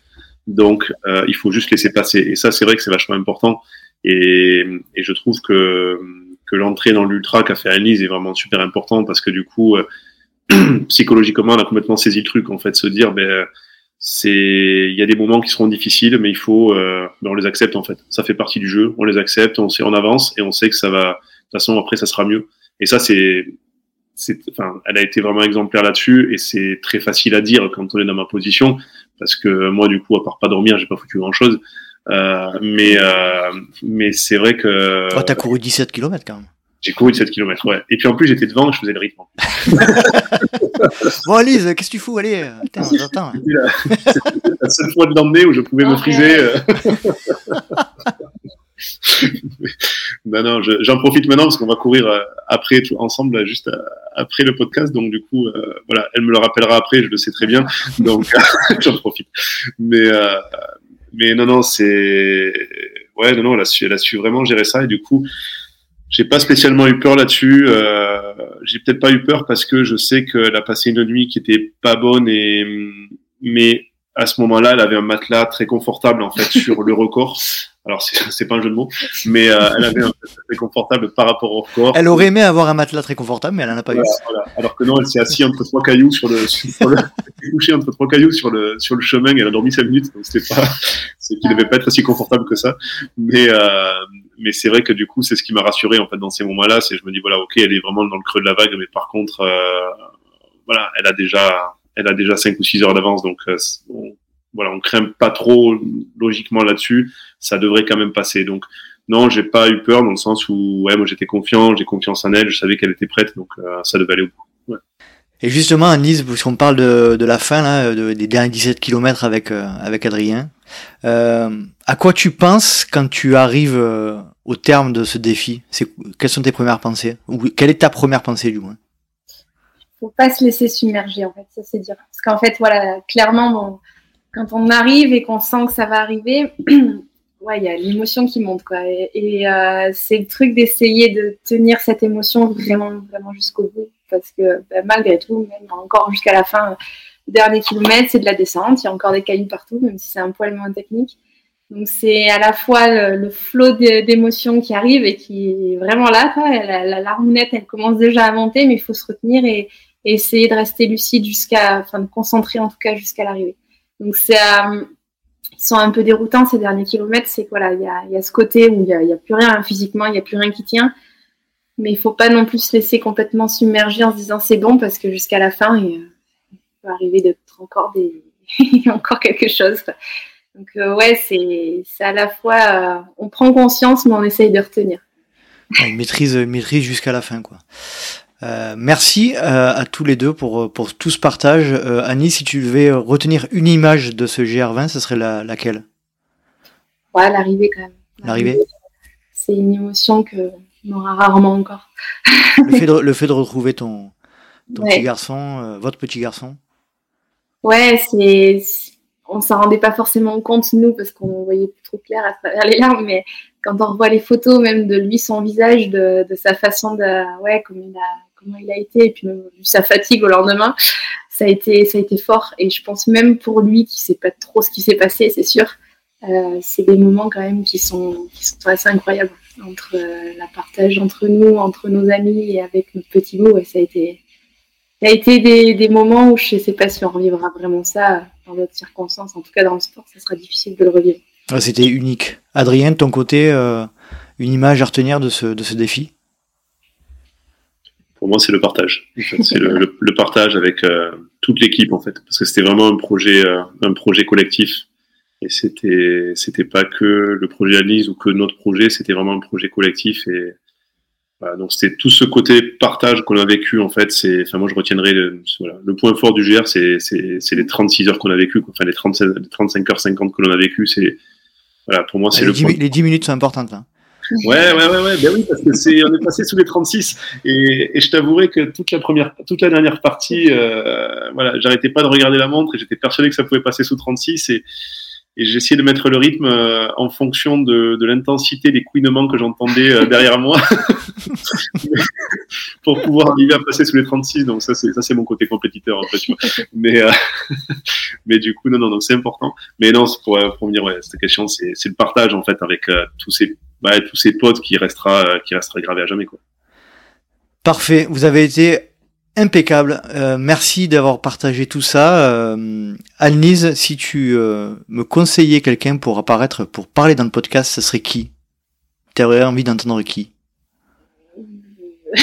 Donc, euh, il faut juste laisser passer. Et ça, c'est vrai que c'est vachement important. Et, et, je trouve que, que l'entrée dans l'ultra qu'a fait Annelise est vraiment super importante parce que du coup, euh, psychologiquement, on a complètement saisi le truc. En fait, se dire, ben, c'est, il y a des moments qui seront difficiles, mais il faut, euh, ben, on les accepte en fait. Ça fait partie du jeu. On les accepte, on sait, on avance et on sait que ça va. De toute façon, après, ça sera mieux. Et ça, c'est, c'est, enfin, elle a été vraiment exemplaire là-dessus et c'est très facile à dire quand on est dans ma position parce que moi, du coup, à part pas dormir, j'ai pas foutu grand-chose. Euh, mais euh, mais c'est vrai que. Oh, t'as couru 17 km quand même. J'ai couru 17 km, ouais. Et puis en plus, j'étais devant, je faisais le rythme. bon, Alice, qu'est-ce que tu fous? Allez, attends, attends. C'était la seule fois de l'emmener où je pouvais me friser. Euh. non, non, j'en profite maintenant parce qu'on va courir après tout ensemble, juste après le podcast. Donc, du coup, euh, voilà, elle me le rappellera après, je le sais très bien. Donc, j'en profite. Mais, euh, mais non, non, c'est. Ouais, non, non, elle a, su, elle a su vraiment gérer ça. Et du coup, j'ai pas spécialement eu peur là-dessus. Euh, j'ai peut-être pas eu peur parce que je sais qu'elle a passé une nuit qui était pas bonne et mais à ce moment-là, elle avait un matelas très confortable en fait sur le record. Alors c'est pas un jeu de mots, mais euh, elle avait un matelas très confortable par rapport au record. Elle aurait aimé avoir un matelas très confortable, mais elle en a pas eu. Voilà. Alors que non, elle s'est assise entre trois cailloux sur le, sur le couchée entre trois cailloux sur le sur le chemin. Et elle a dormi cinq minutes, donc c'était pas, c'est qu'il devait pas être aussi confortable que ça. Mais euh, mais c'est vrai que du coup, c'est ce qui m'a rassuré en fait dans ces moments-là. C'est je me dis voilà, ok, elle est vraiment dans le creux de la vague, mais par contre, euh, voilà, elle a déjà elle a déjà 5 ou 6 heures d'avance, donc euh, on, voilà, on craint pas trop logiquement là-dessus. Ça devrait quand même passer. Donc non, j'ai pas eu peur dans le sens où ouais, moi j'étais confiant, j'ai confiance en elle, je savais qu'elle était prête, donc euh, ça devait aller au bout. Ouais. Et justement, Anise, puisqu'on parle de, de, la fin, là, de, des derniers 17 km avec, euh, avec Adrien, euh, à quoi tu penses quand tu arrives euh, au terme de ce défi? Quelles sont tes premières pensées? Ou quelle est ta première pensée du moins? Faut pas se laisser submerger en fait, ça c'est dire. Parce qu'en fait, voilà, clairement, bon, quand on arrive et qu'on sent que ça va arriver, ouais, il y a l'émotion qui monte quoi. Et, euh, c'est le truc d'essayer de tenir cette émotion vraiment, vraiment jusqu'au bout, parce que bah, malgré tout, même encore jusqu'à la fin, dernier kilomètre, c'est de la descente. Il y a encore des cailloux partout, même si c'est un poil moins technique. Donc c'est à la fois le, le flot d'émotions qui arrive et qui est vraiment là. Quoi. La, la larmounette, elle commence déjà à monter, mais il faut se retenir et, et essayer de rester lucide jusqu'à, enfin de concentrer en tout cas jusqu'à l'arrivée. Donc c'est, euh, ils sont un peu déroutants ces derniers kilomètres. C'est voilà, il y a, y a, ce côté où il y a, y a, plus rien physiquement, il y a plus rien qui tient. Mais il faut pas non plus se laisser complètement submerger en se disant c'est bon parce que jusqu'à la fin peut arriver d'être encore des, encore quelque chose. Donc euh, ouais, c'est, c'est à la fois euh, on prend conscience mais on essaye de retenir. On maîtrise, maîtrise jusqu'à la fin quoi. Euh, merci à tous les deux pour, pour tout ce partage. Annie, si tu devais retenir une image de ce GR20, ce serait la, laquelle? Ouais, l'arrivée quand même. L'arrivée? C'est une émotion que on aura rarement encore. le, fait de, le fait de retrouver ton, ton ouais. petit garçon, votre petit garçon? Ouais, c'est. On s'en rendait pas forcément compte, nous, parce qu'on voyait plus trop clair à travers les larmes, mais quand on revoit les photos, même de lui, son visage, de, sa façon de. Ouais, comme il a comment il a été et puis même sa fatigue au lendemain, ça a été ça fort et je pense même pour lui qui sait pas trop ce qui s'est passé, c'est sûr. Euh, c'est des moments quand même qui sont, qui assez incroyables entre euh, la partage entre nous, entre nos amis et avec notre petit bout. Et ça a été, ça a été des, des moments où je ne sais pas si on revivra vraiment ça dans d'autres circonstances. En tout cas, dans le sport, ça sera difficile de le revivre. Ah, C'était unique. Adrien, de ton côté, euh, une image à retenir de ce, de ce défi? Pour moi, c'est le partage. C'est le, le, le, partage avec euh, toute l'équipe, en fait, parce que c'était vraiment un projet, euh, un projet collectif. Et c'était, c'était pas que le projet Anise ou que notre projet, c'était vraiment un projet collectif. Et voilà, donc c'était tout ce côté partage qu'on a vécu, en fait. C'est, enfin, moi, je retiendrai le, voilà, le point fort du GR, c'est, c'est, c'est les 36 heures qu'on a vécu, enfin les 35, 35 heures 50 que l'on a vécu. C'est, voilà, pour moi, c'est le 10, point. Les 10 minutes sont importantes, là. Ouais, ouais, ouais, ouais, ben oui, parce que c'est, on est passé sous les 36 et, et je t'avouerai que toute la première, toute la dernière partie, euh, voilà, j'arrêtais pas de regarder la montre et j'étais persuadé que ça pouvait passer sous 36 et, et j'essayais de mettre le rythme euh, en fonction de, de l'intensité des couinements que j'entendais euh, derrière moi pour pouvoir arriver à passer sous les 36. Donc ça, c'est ça, c'est mon côté compétiteur en fait. Mais euh, mais du coup, non, non, c'est important. Mais non, pour, pour venir, ouais, cette question, c'est c'est le partage en fait avec tous ces bah, tous ces potes qui restera qui restera gravé à jamais quoi. Parfait, vous avez été impeccable. Euh, merci d'avoir partagé tout ça. Euh, Annelise, si tu euh, me conseillais quelqu'un pour apparaître, pour parler dans le podcast, ce serait qui? Tu aurais envie d'entendre qui?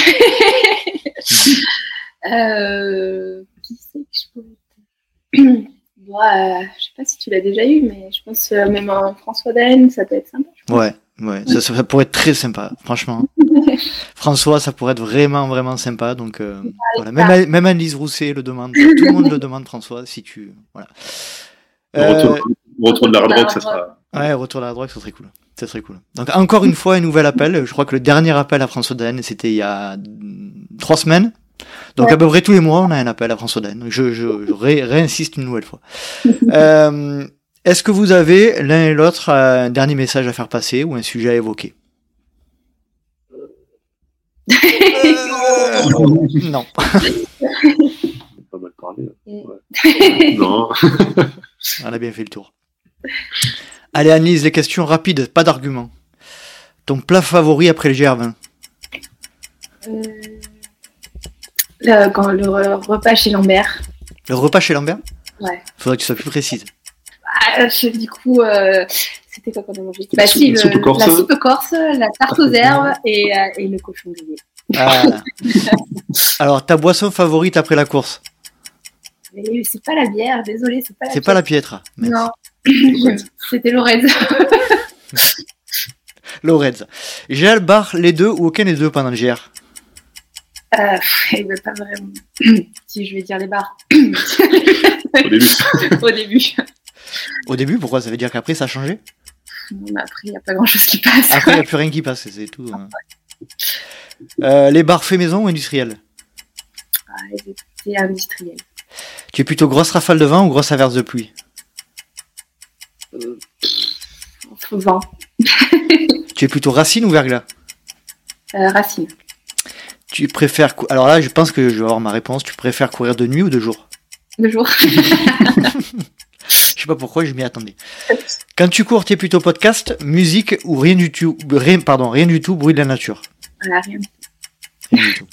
Euh, qui c'est que je pourrais Moi, je sais pas si tu l'as déjà eu, mais je pense même un François Daen, ça peut être sympa. je pense. Ouais, ouais, ça, pourrait être très sympa, franchement. François, ça pourrait être vraiment, vraiment sympa. Donc euh, voilà, même, même Annelise Rousset le demande, tout le monde le demande, François, si tu voilà. Euh, retour, de la hard rock, ça sera. Ouais, retour à la drogue, ça serait cool. Ça serait cool. Donc encore une fois, un nouvel appel. Je crois que le dernier appel à François Daen, c'était il y a trois semaines. Donc Ouais. à peu près tous les mois, on a un appel à François Daen. Je, je, je ré- réinsiste une nouvelle fois. euh, Est-ce que vous avez l'un et l'autre un dernier message à faire passer ou un sujet à évoquer? Euh, Non. Pas mal parlé. Ouais. non. On a bien fait le tour. Allez, Annelise, les questions rapides, pas d'arguments. Ton plat favori après le GR20 Euh, le, quand le re- repas chez Lambert. Le repas chez Lambert? Ouais. Faudrait que tu sois plus précise. Ah, je- du coup, euh, c'était quoi qu'on a mangé La bah, soupe- si, la le- soupe corse. La soupe corse, la tarte aux herbes et, euh, et le cochon grillé. Ah. Alors, ta boisson favorite après la course Mais c'est pas la bière, désolé, c'est pas la C'est bière. pas la Pietra. mais Non, c'était Lorraine. Lorenz. Gel, bar, les deux ou aucun des deux pendant le GR Euh, eh ben, pas vraiment. si je vais dire les bars. Au début. Au début. Au début, pourquoi Ça veut dire qu'après, ça a changé? Après, il n'y a pas grand chose qui passe. Après, il n'y a plus rien qui passe, c'est tout. hein. Euh, les bars fait maison ou industriels? Ah, c'est industriel. Tu es plutôt grosse rafale de vent ou grosse averse de pluie? Entre vent. Tu es plutôt racine ou verglas? Euh, racine. Tu préfères... Alors là, je pense que je vais avoir ma réponse. Tu préfères courir de nuit ou de jour? Le jour. Sais pas pourquoi, je m'y attendais. Quand tu cours, tu es plutôt podcast, musique ou rien du tout rien, Pardon, rien du tout, bruit de la nature Voilà, rien. Rien du tout.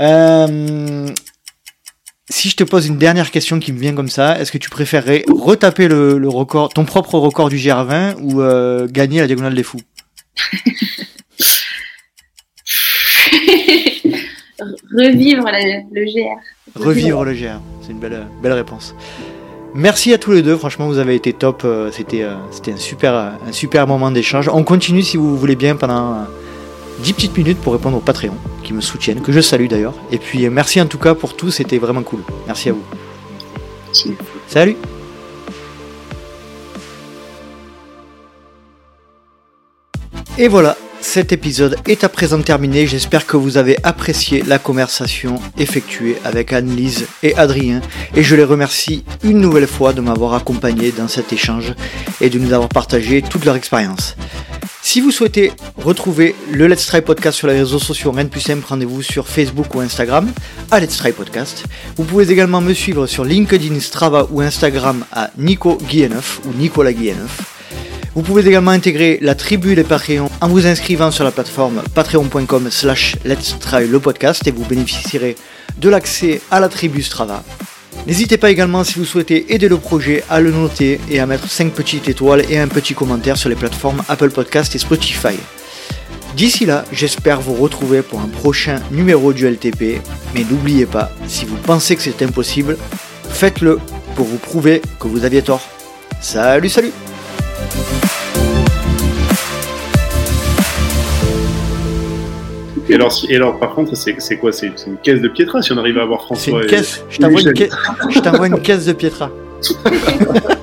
Euh, si je te pose une dernière question qui me vient comme ça, est-ce que tu préférerais retaper le, le record, ton propre record du GR20 ou euh, gagner la diagonale des fous? Revivre la- le GR. Revivre le GR, c'est une belle, belle réponse. Merci à tous les deux, franchement vous avez été top, euh, c'était euh, c'était un super, euh, un super moment d'échange. On continue si vous voulez bien pendant euh, 10 petites minutes pour répondre aux Patreons qui me soutiennent, que je salue d'ailleurs. Et puis merci en tout cas pour tout, c'était vraiment cool. Merci à vous. Salut Et voilà, cet épisode est à présent terminé. J'espère que vous avez apprécié la conversation effectuée avec Anne-Lise et Adrien. Et je les remercie une nouvelle fois de m'avoir accompagné dans cet échange et de nous avoir partagé toute leur expérience. Si vous souhaitez retrouver le Let's Try Podcast sur les réseaux sociaux, rien de plus simple, rendez-vous sur Facebook ou Instagram à Let's Try Podcast. Vous pouvez également me suivre sur LinkedIn, Strava ou Instagram à Nico Guilleneuf ou Nicolas Guilleneuf. Vous pouvez également intégrer la tribu des Patreons en vous inscrivant sur la plateforme patreon.com slash let's try le podcast et vous bénéficierez de l'accès à la tribu Strava. N'hésitez pas également si vous souhaitez aider le projet à le noter et à mettre 5 petites étoiles et un petit commentaire sur les plateformes Apple Podcast et Spotify. D'ici là, j'espère vous retrouver pour un prochain numéro du LTP, mais n'oubliez pas, si vous pensez que c'est impossible, faites-le pour vous prouver que vous aviez tort. Salut salut Et alors, si- et alors par contre, c'est c'est quoi? C'est c'est une caisse de Pietra si on arrive à avoir C'est François une et- caisse. Je t'envoie une, ca- une caisse de Pietra.